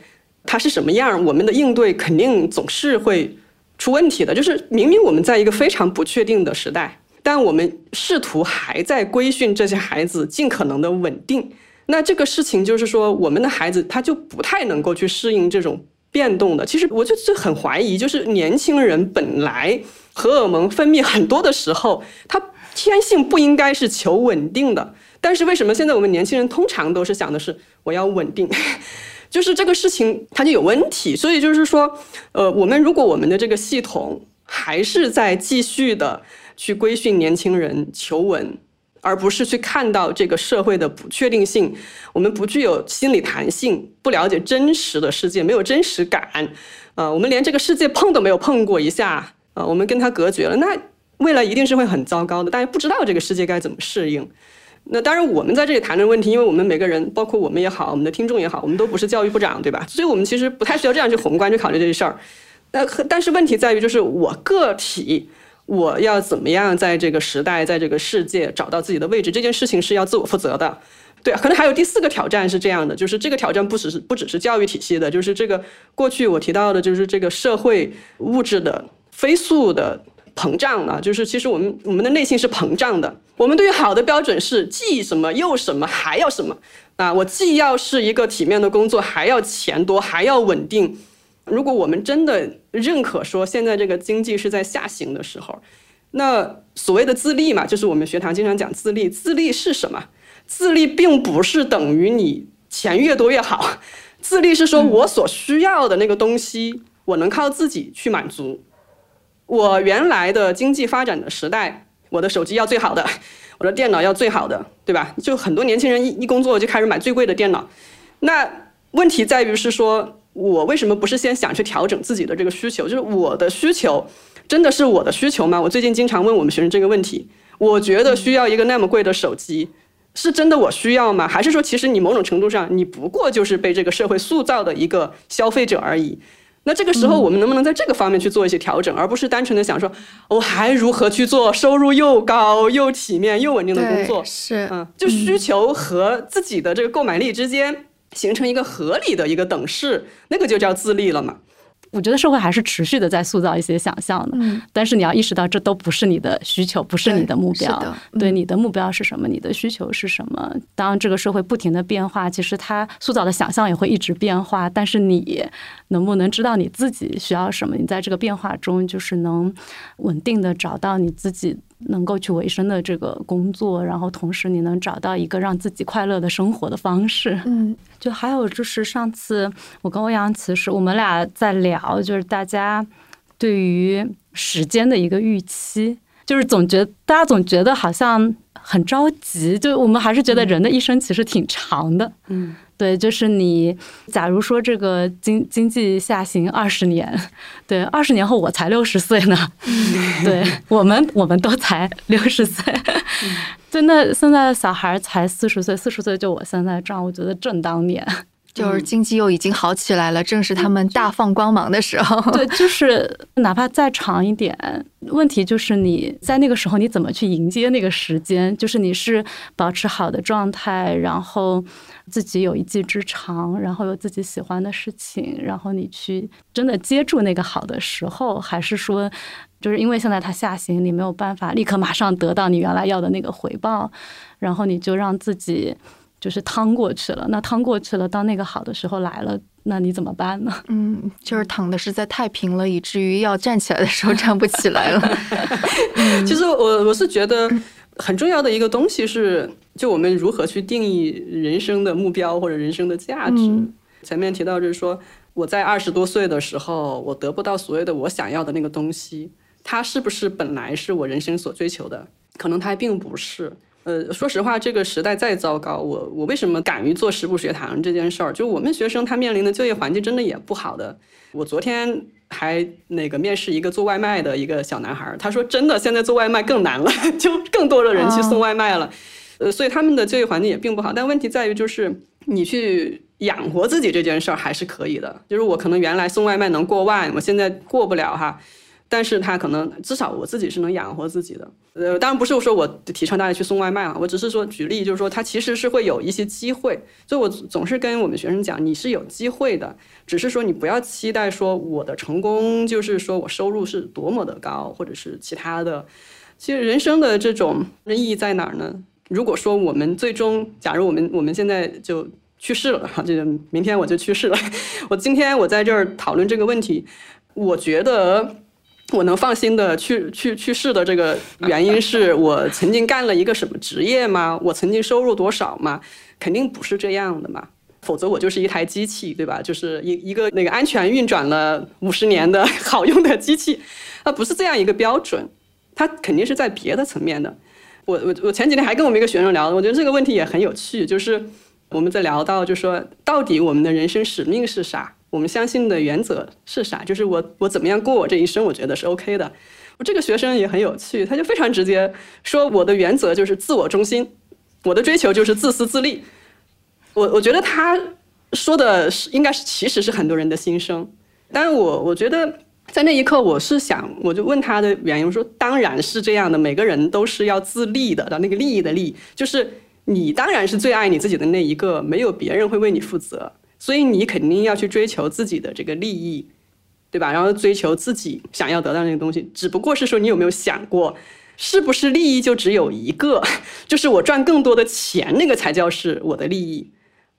它是什么样，我们的应对肯定总是会出问题的。就是明明我们在一个非常不确定的时代，但我们试图还在规训这些孩子尽可能的稳定。那这个事情就是说，我们的孩子他就不太能够去适应这种。变动的，其实我就是很怀疑，就是年轻人本来荷尔蒙分泌很多的时候，他天性不应该是求稳定的，但是为什么现在我们年轻人通常都是想的是我要稳定，就是这个事情它就有问题。所以就是说，呃，我们如果我们的这个系统还是在继续的去规训年轻人求稳。而不是去看到这个社会的不确定性，我们不具有心理弹性，不了解真实的世界，没有真实感，呃，我们连这个世界碰都没有碰过一下，呃，我们跟它隔绝了，那未来一定是会很糟糕的。大家不知道这个世界该怎么适应。那当然，我们在这里谈论问题，因为我们每个人，包括我们也好，我们的听众也好，我们都不是教育部长，对吧？所以我们其实不太需要这样去宏观去考虑这些事儿。那但是问题在于，就是我个体。我要怎么样在这个时代，在这个世界找到自己的位置？这件事情是要自我负责的。对，可能还有第四个挑战是这样的，就是这个挑战不只是不只是教育体系的，就是这个过去我提到的，就是这个社会物质的飞速的膨胀啊，就是其实我们我们的内心是膨胀的。我们对于好的标准是既什么又什么还要什么啊？我既要是一个体面的工作，还要钱多，还要稳定。如果我们真的认可说现在这个经济是在下行的时候，那所谓的自立嘛，就是我们学堂经常讲自立。自立是什么？自立并不是等于你钱越多越好，自立是说我所需要的那个东西，我能靠自己去满足。我原来的经济发展的时代，我的手机要最好的，[laughs] 我的电脑要最好的，对吧？就很多年轻人一一工作就开始买最贵的电脑。那问题在于是说。我为什么不是先想去调整自己的这个需求？就是我的需求真的是我的需求吗？我最近经常问我们学生这个问题。我觉得需要一个那么贵的手机，是真的我需要吗？还是说其实你某种程度上你不过就是被这个社会塑造的一个消费者而已？那这个时候我们能不能在这个方面去做一些调整，而不是单纯的想说我还如何去做收入又高又体面又稳定的工作？是，嗯，就需求和自己的这个购买力之间。形成一个合理的一个等式，那个就叫自立了嘛。我觉得社会还是持续的在塑造一些想象的，嗯，但是你要意识到这都不是你的需求，不是你的目标。对，你的目标是什么？你的需求是什么？当这个社会不停的变化，其实它塑造的想象也会一直变化。但是你能不能知道你自己需要什么？你在这个变化中，就是能稳定的找到你自己。能够去维生的这个工作，然后同时你能找到一个让自己快乐的生活的方式。嗯，就还有就是上次我跟欧阳其实我们俩在聊，就是大家对于时间的一个预期，就是总觉得大家总觉得好像很着急，就我们还是觉得人的一生其实挺长的。嗯。对，就是你。假如说这个经经济下行二十年，对，二十年后我才六十岁呢。[laughs] 对我们，我们都才六十岁。[laughs] 对，那现在小孩才四十岁，四十岁就我现在这样，我觉得正当年。就是经济又已经好起来了，正是他们大放光芒的时候。[laughs] 对，[laughs] 就是哪怕再长一点，问题就是你在那个时候你怎么去迎接那个时间？就是你是保持好的状态，然后自己有一技之长，然后有自己喜欢的事情，然后你去真的接住那个好的时候，还是说，就是因为现在它下行，你没有办法立刻马上得到你原来要的那个回报，然后你就让自己。就是趟过去了，那趟过去了，当那个好的时候来了，那你怎么办呢？[laughs] 嗯，就是躺的实在太平了，以至于要站起来的时候站不起来了。[laughs] [laughs] 其实我我是觉得很重要的一个东西是，就我们如何去定义人生的目标或者人生的价值。前面提到就是说，我在二十多岁的时候，我得不到所谓的我想要的那个东西，它是不是本来是我人生所追求的？可能它并不是。呃，说实话，这个时代再糟糕，我我为什么敢于做十步学堂这件事儿？就我们学生他面临的就业环境真的也不好的。我昨天还那个面试一个做外卖的一个小男孩，他说真的，现在做外卖更难了，[laughs] 就更多的人去送外卖了。呃，所以他们的就业环境也并不好。但问题在于，就是你去养活自己这件事儿还是可以的。就是我可能原来送外卖能过万，我现在过不了哈。但是他可能至少我自己是能养活自己的，呃，当然不是说我提倡大家去送外卖啊，我只是说举例，就是说他其实是会有一些机会，所以我总是跟我们学生讲，你是有机会的，只是说你不要期待说我的成功就是说我收入是多么的高，或者是其他的。其实人生的这种意义在哪儿呢？如果说我们最终，假如我们我们现在就去世了哈，这个明天我就去世了，[laughs] 我今天我在这儿讨论这个问题，我觉得。我能放心的去去去世的这个原因是我曾经干了一个什么职业吗？我曾经收入多少吗？肯定不是这样的嘛，否则我就是一台机器，对吧？就是一一个那个安全运转了五十年的 [laughs] 好用的机器，它不是这样一个标准，它肯定是在别的层面的。我我我前几天还跟我们一个学生聊，我觉得这个问题也很有趣，就是我们在聊到，就说到底我们的人生使命是啥？我们相信的原则是啥？就是我我怎么样过我这一生，我觉得是 OK 的。我这个学生也很有趣，他就非常直接说，我的原则就是自我中心，我的追求就是自私自利。我我觉得他说的是应该是其实是很多人的心声。但是我我觉得在那一刻，我是想我就问他的原因，我说当然是这样的，每个人都是要自立的，的那个利益的利，就是你当然是最爱你自己的那一个，没有别人会为你负责。所以你肯定要去追求自己的这个利益，对吧？然后追求自己想要得到那个东西，只不过是说你有没有想过，是不是利益就只有一个，就是我赚更多的钱，那个才叫是我的利益。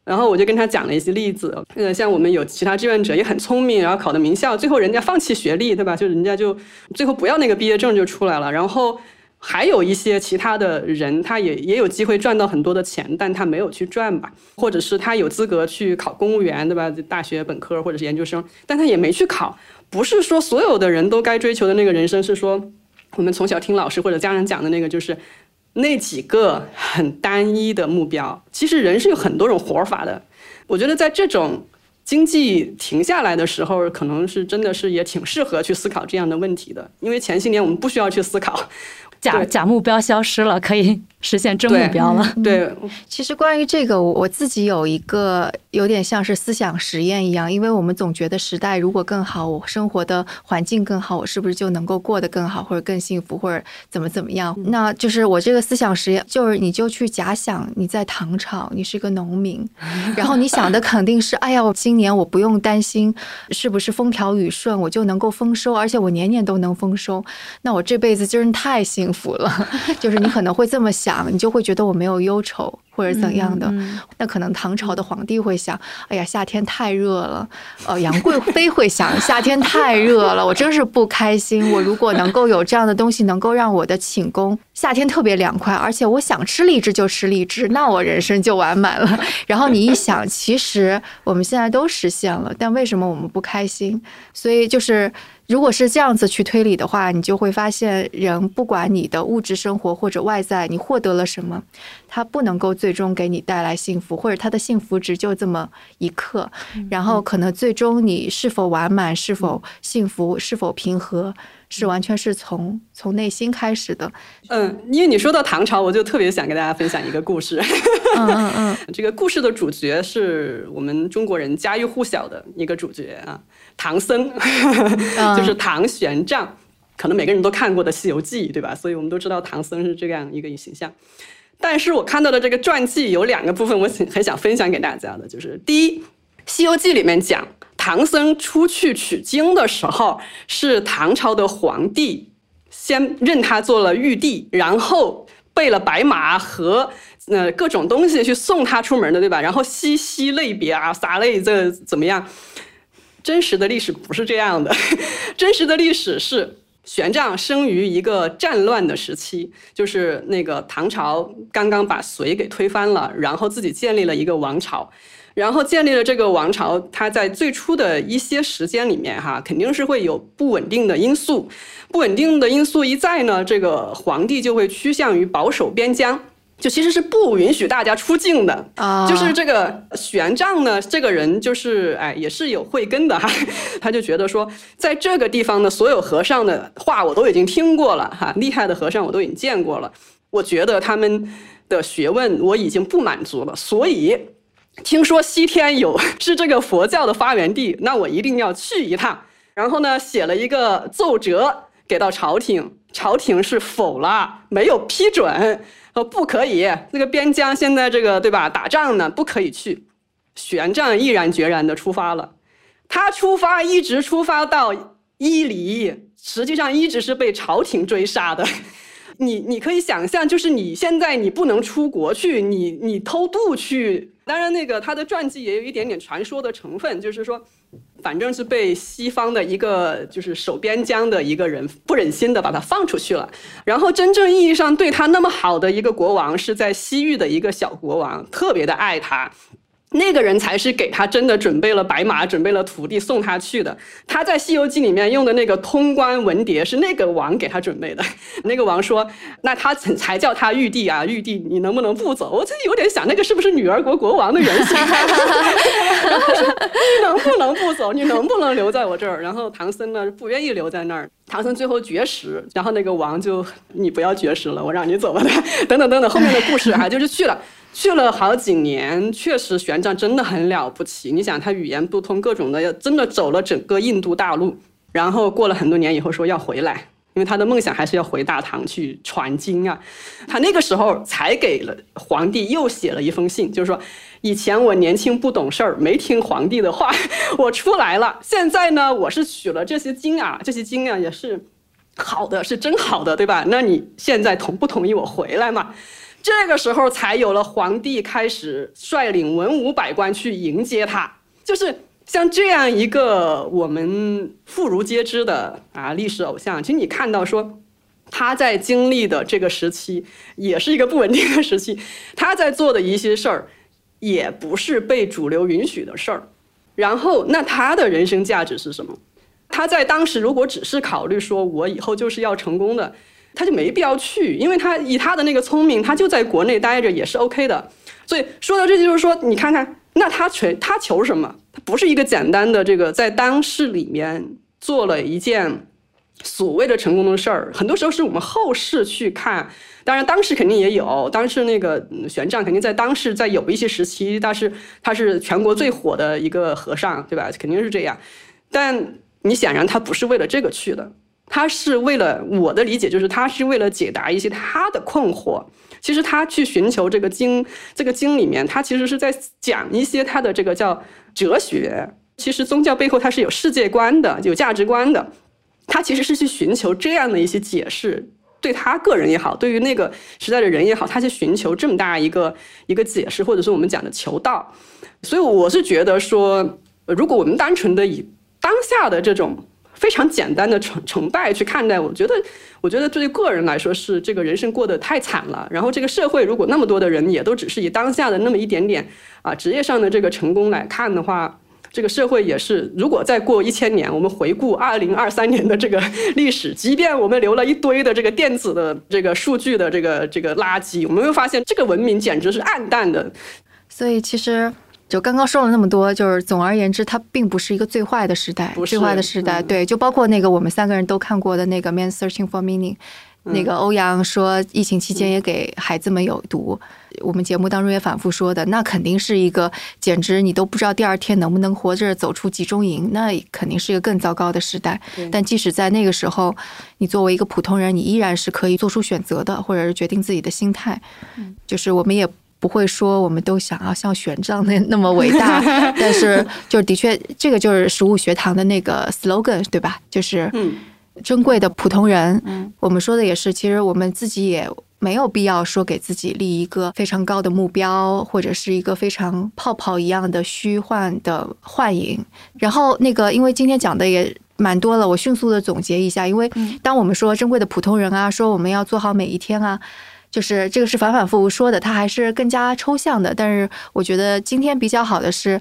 然后我就跟他讲了一些例子，呃，像我们有其他志愿者也很聪明，然后考的名校，最后人家放弃学历，对吧？就人家就最后不要那个毕业证就出来了，然后。还有一些其他的人，他也也有机会赚到很多的钱，但他没有去赚吧，或者是他有资格去考公务员，对吧？大学本科或者是研究生，但他也没去考。不是说所有的人都该追求的那个人生，是说我们从小听老师或者家人讲的那个，就是那几个很单一的目标。其实人是有很多种活法的。我觉得在这种经济停下来的时候，可能是真的是也挺适合去思考这样的问题的，因为前些年我们不需要去思考。假假目标消失了，可以。实现真目标了。对，其实关于这个，我我自己有一个有点像是思想实验一样，因为我们总觉得时代如果更好，我生活的环境更好，我是不是就能够过得更好，或者更幸福，或者怎么怎么样？那就是我这个思想实验，就是你就去假想你在唐朝，你是个农民，[laughs] 然后你想的肯定是，哎呀，我今年我不用担心是不是风调雨顺，我就能够丰收，而且我年年都能丰收，那我这辈子真是太幸福了。[laughs] 就是你可能会这么想。你就会觉得我没有忧愁。或者怎样的，那可能唐朝的皇帝会想：哎呀，夏天太热了。[laughs] 呃，杨贵妃会想：夏天太热了，我真是不开心。我如果能够有这样的东西，能够让我的寝宫夏天特别凉快，而且我想吃荔枝就吃荔枝，那我人生就完满了。[laughs] 然后你一想，其实我们现在都实现了，但为什么我们不开心？所以就是，如果是这样子去推理的话，你就会发现，人不管你的物质生活或者外在，你获得了什么。他不能够最终给你带来幸福，或者他的幸福值就这么一刻，然后可能最终你是否完满、是否幸福、是否平和，是完全是从从内心开始的。嗯，因为你说到唐朝，我就特别想跟大家分享一个故事。嗯嗯嗯，[laughs] 这个故事的主角是我们中国人家喻户晓的一个主角啊，唐僧，[laughs] 就是唐玄奘，可能每个人都看过的《西游记》，对吧？所以我们都知道唐僧是这样一个形象。但是我看到的这个传记有两个部分，我很很想分享给大家的，就是第一，《西游记》里面讲唐僧出去取经的时候，是唐朝的皇帝先认他做了玉帝，然后备了白马和呃各种东西去送他出门的，对吧？然后西西类别啊，洒泪这怎么样？真实的历史不是这样的，[laughs] 真实的历史是。玄奘生于一个战乱的时期，就是那个唐朝刚刚把隋给推翻了，然后自己建立了一个王朝，然后建立了这个王朝，它在最初的一些时间里面，哈，肯定是会有不稳定的因素，不稳定的因素一在呢，这个皇帝就会趋向于保守边疆。就其实是不允许大家出境的。啊，就是这个玄奘呢，这个人就是哎，也是有慧根的哈，[laughs] 他就觉得说，在这个地方的所有和尚的话我都已经听过了哈，厉害的和尚我都已经见过了，我觉得他们的学问我已经不满足了，所以听说西天有是这个佛教的发源地，那我一定要去一趟。然后呢，写了一个奏折给到朝廷，朝廷是否了，没有批准，说不可以。那个边疆现在这个对吧，打仗呢，不可以去。玄奘毅然决然的出发了，他出发一直出发到伊犁，实际上一直是被朝廷追杀的。[laughs] 你你可以想象，就是你现在你不能出国去，你你偷渡去。当然，那个他的传记也有一点点传说的成分，就是说，反正是被西方的一个就是守边疆的一个人不忍心的把他放出去了。然后真正意义上对他那么好的一个国王，是在西域的一个小国王，特别的爱他。那个人才是给他真的准备了白马，准备了土地送他去的。他在《西游记》里面用的那个通关文牒是那个王给他准备的。[laughs] 那个王说：“那他才叫他玉帝啊，玉帝，你能不能不走？”我这有点想，那个是不是女儿国国王的原型？[laughs] 然后说：“你能不能不走？你能不能留在我这儿？”然后唐僧呢不愿意留在那儿。唐僧最后绝食，然后那个王就：“你不要绝食了，我让你走吧。”等等等等，后面的故事哈，就是去了。去了好几年，确实玄奘真的很了不起。你想，他语言不通，各种的，要真的走了整个印度大陆，然后过了很多年以后说要回来，因为他的梦想还是要回大唐去传经啊。他那个时候才给了皇帝又写了一封信，就是说，以前我年轻不懂事儿，没听皇帝的话，[laughs] 我出来了。现在呢，我是取了这些经啊，这些经啊也是好的，是真好的，对吧？那你现在同不同意我回来嘛？这个时候才有了皇帝开始率领文武百官去迎接他，就是像这样一个我们妇孺皆知的啊历史偶像。其实你看到说他在经历的这个时期也是一个不稳定的时期，他在做的一些事儿也不是被主流允许的事儿。然后那他的人生价值是什么？他在当时如果只是考虑说我以后就是要成功的。他就没必要去，因为他以他的那个聪明，他就在国内待着也是 OK 的。所以说到这就是说，你看看，那他求他求什么？他不是一个简单的这个在当世里面做了一件所谓的成功的事儿。很多时候是我们后世去看，当然当时肯定也有，当时那个玄奘肯定在当时在有一些时期，但是他是全国最火的一个和尚，对吧？肯定是这样。但你显然他不是为了这个去的。他是为了我的理解，就是他是为了解答一些他的困惑。其实他去寻求这个经，这个经里面，他其实是在讲一些他的这个叫哲学。其实宗教背后它是有世界观的，有价值观的。他其实是去寻求这样的一些解释，对他个人也好，对于那个时代的人也好，他去寻求这么大一个一个解释，或者说我们讲的求道。所以我是觉得说，如果我们单纯的以当下的这种。非常简单的崇崇拜去看待，我觉得，我觉得对于个人来说是这个人生过得太惨了。然后这个社会如果那么多的人也都只是以当下的那么一点点啊职业上的这个成功来看的话，这个社会也是。如果再过一千年，我们回顾二零二三年的这个 [laughs] 历史，即便我们留了一堆的这个电子的这个数据的这个这个垃圾，我们会发现这个文明简直是暗淡的。所以其实。就刚刚说了那么多，就是总而言之，它并不是一个最坏的时代，最坏的时代。对，就包括那个我们三个人都看过的那个《Man Searching for Meaning》，那个欧阳说疫情期间也给孩子们有毒。我们节目当中也反复说的，那肯定是一个简直你都不知道第二天能不能活着走出集中营，那肯定是一个更糟糕的时代。但即使在那个时候，你作为一个普通人，你依然是可以做出选择的，或者是决定自己的心态。就是我们也。不会说我们都想要像玄奘那那么伟大，[laughs] 但是就是的确，这个就是食物学堂的那个 slogan，对吧？就是珍贵的普通人。嗯，我们说的也是，其实我们自己也没有必要说给自己立一个非常高的目标，或者是一个非常泡泡一样的虚幻的幻影。然后那个，因为今天讲的也蛮多了，我迅速的总结一下，因为当我们说珍贵的普通人啊，说我们要做好每一天啊。就是这个是反反复复说的，它还是更加抽象的。但是我觉得今天比较好的是，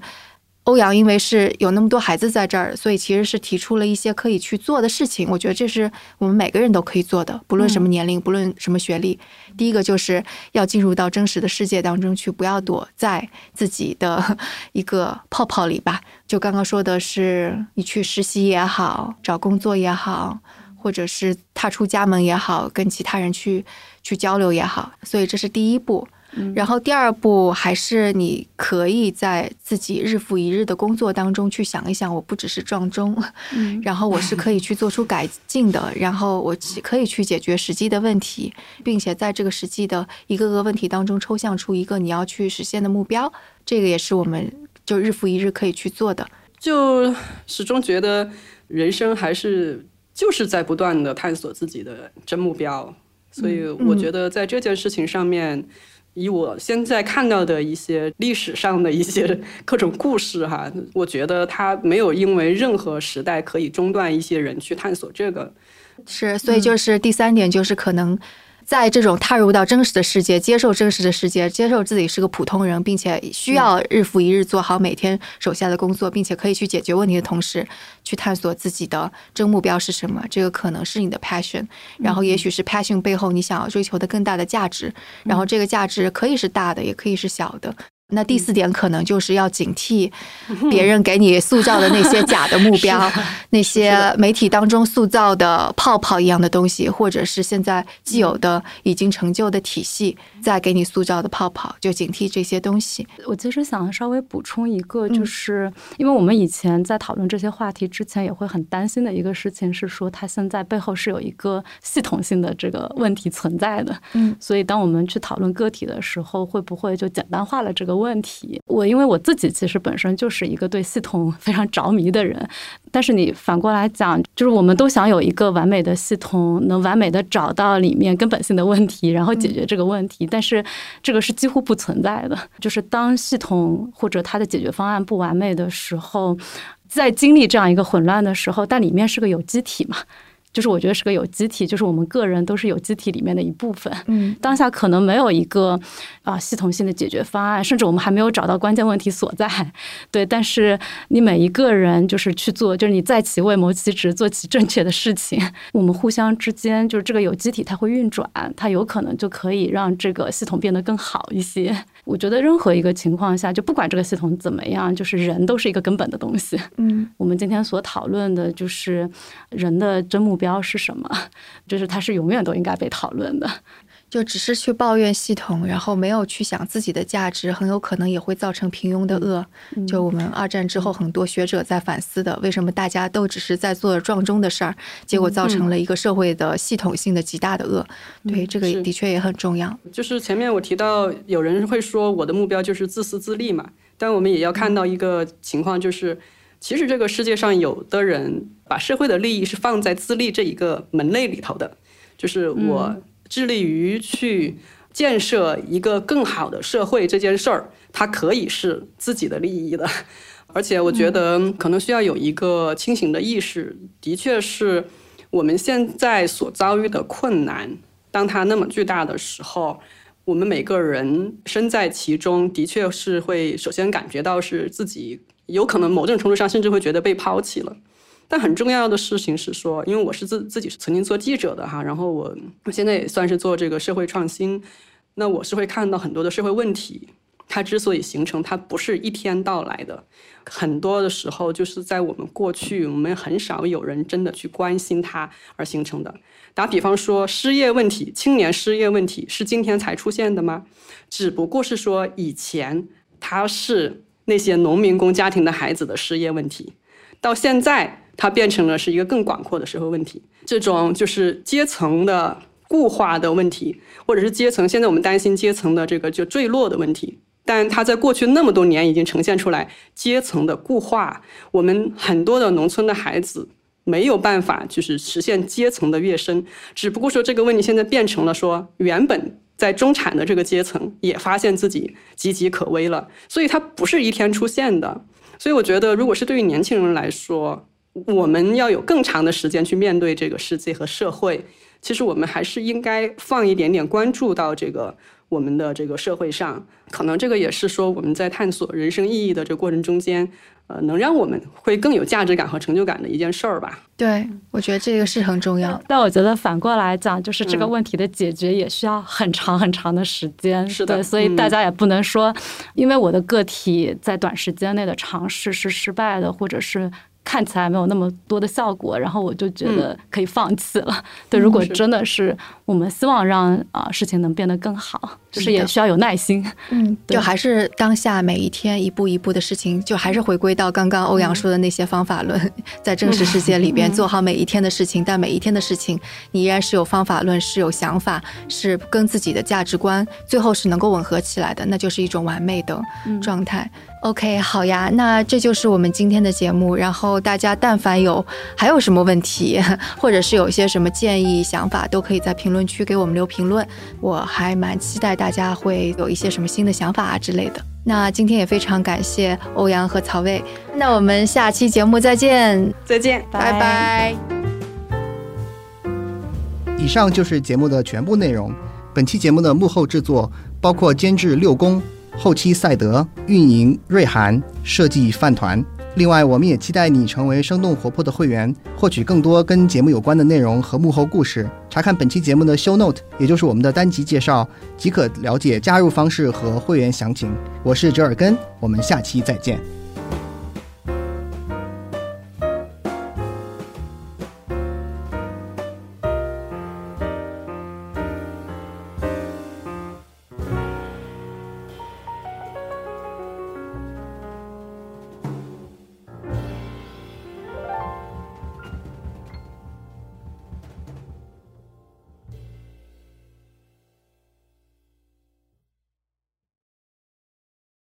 欧阳因为是有那么多孩子在这儿，所以其实是提出了一些可以去做的事情。我觉得这是我们每个人都可以做的，不论什么年龄，不论什么学历。第一个就是要进入到真实的世界当中去，不要躲在自己的一个泡泡里吧。就刚刚说的是，你去实习也好，找工作也好。或者是踏出家门也好，跟其他人去去交流也好，所以这是第一步。然后第二步还是你可以在自己日复一日的工作当中去想一想，我不只是撞钟，[laughs] 然后我是可以去做出改进的，然后我可以去解决实际的问题，并且在这个实际的一个个问题当中抽象出一个你要去实现的目标，这个也是我们就日复一日可以去做的。就始终觉得人生还是就是在不断的探索自己的真目标，所以我觉得在这件事情上面。以我现在看到的一些历史上的一些 [laughs] 各种故事哈，我觉得它没有因为任何时代可以中断一些人去探索这个。是，所以就是第三点就是可能。在这种踏入到真实的世界，接受真实的世界，接受自己是个普通人，并且需要日复一日做好每天手下的工作，并且可以去解决问题的同时，去探索自己的真目标是什么。这个可能是你的 passion，然后也许是 passion 背后你想要追求的更大的价值，然后这个价值可以是大的，也可以是小的。那第四点可能就是要警惕别人给你塑造的那些假的目标，[laughs] 那些媒体当中塑造的泡泡一样的东西，或者是现在既有的已经成就的体系在给你塑造的泡泡，就警惕这些东西。我其实想稍微补充一个，就是因为我们以前在讨论这些话题之前，也会很担心的一个事情是说，它现在背后是有一个系统性的这个问题存在的。嗯，所以当我们去讨论个体的时候，会不会就简单化了这个？问题，我因为我自己其实本身就是一个对系统非常着迷的人，但是你反过来讲，就是我们都想有一个完美的系统，能完美的找到里面根本性的问题，然后解决这个问题，但是这个是几乎不存在的。[laughs] 就是当系统或者它的解决方案不完美的时候，在经历这样一个混乱的时候，但里面是个有机体嘛。就是我觉得是个有机体，就是我们个人都是有机体里面的一部分。嗯，当下可能没有一个啊系统性的解决方案，甚至我们还没有找到关键问题所在。对，但是你每一个人就是去做，就是你在其位谋其职，做其正确的事情。我们互相之间就是这个有机体，它会运转，它有可能就可以让这个系统变得更好一些。我觉得任何一个情况下，就不管这个系统怎么样，就是人都是一个根本的东西。嗯，我们今天所讨论的就是人的真目标是什么，就是它是永远都应该被讨论的。就只是去抱怨系统，然后没有去想自己的价值，很有可能也会造成平庸的恶。就我们二战之后，很多学者在反思的，为什么大家都只是在做撞钟的事儿，结果造成了一个社会的系统性的极大的恶。对，这个的确也很重要。就是前面我提到，有人会说我的目标就是自私自利嘛，但我们也要看到一个情况，就是其实这个世界上有的人把社会的利益是放在自利这一个门类里头的，就是我。致力于去建设一个更好的社会这件事儿，它可以是自己的利益的，而且我觉得可能需要有一个清醒的意识。的确是我们现在所遭遇的困难，当它那么巨大的时候，我们每个人身在其中，的确是会首先感觉到是自己有可能某种程度上甚至会觉得被抛弃了。但很重要的事情是说，因为我是自自己是曾经做记者的哈，然后我我现在也算是做这个社会创新，那我是会看到很多的社会问题，它之所以形成，它不是一天到来的，很多的时候就是在我们过去，我们很少有人真的去关心它而形成的。打比方说，失业问题，青年失业问题是今天才出现的吗？只不过是说以前它是那些农民工家庭的孩子的失业问题，到现在。它变成了是一个更广阔的社会问题，这种就是阶层的固化的问题，或者是阶层现在我们担心阶层的这个就坠落的问题。但它在过去那么多年已经呈现出来阶层的固化，我们很多的农村的孩子没有办法就是实现阶层的跃升，只不过说这个问题现在变成了说原本在中产的这个阶层也发现自己岌岌可危了，所以它不是一天出现的。所以我觉得，如果是对于年轻人来说，我们要有更长的时间去面对这个世界和社会。其实我们还是应该放一点点关注到这个我们的这个社会上。可能这个也是说我们在探索人生意义的这个过程中间，呃，能让我们会更有价值感和成就感的一件事儿吧。对，我觉得这个是很重要。但我觉得反过来讲，就是这个问题的解决也需要很长很长的时间。是的，所以大家也不能说，因为我的个体在短时间内的尝试是失败的，或者是。看起来没有那么多的效果，然后我就觉得可以放弃了。[laughs] 对，如果真的是我们希望让啊事情能变得更好，就是也需要有耐心。嗯，[laughs] 就还是当下每一天一步一步的事情，就还是回归到刚刚欧阳说的那些方法论，[laughs] 在真实世界里边做好每一天的事情，但每一天的事情你依然是有方法论，是有想法，是跟自己的价值观最后是能够吻合起来的，那就是一种完美的状态。OK，好呀，那这就是我们今天的节目。然后大家但凡有还有什么问题，或者是有一些什么建议、想法，都可以在评论区给我们留评论。我还蛮期待大家会有一些什么新的想法啊之类的。那今天也非常感谢欧阳和曹魏。那我们下期节目再见，再见，拜拜。以上就是节目的全部内容。本期节目的幕后制作包括监制六公。后期赛德、运营瑞涵、设计饭团。另外，我们也期待你成为生动活泼的会员，获取更多跟节目有关的内容和幕后故事。查看本期节目的 show note，也就是我们的单集介绍，即可了解加入方式和会员详情。我是折耳根，我们下期再见。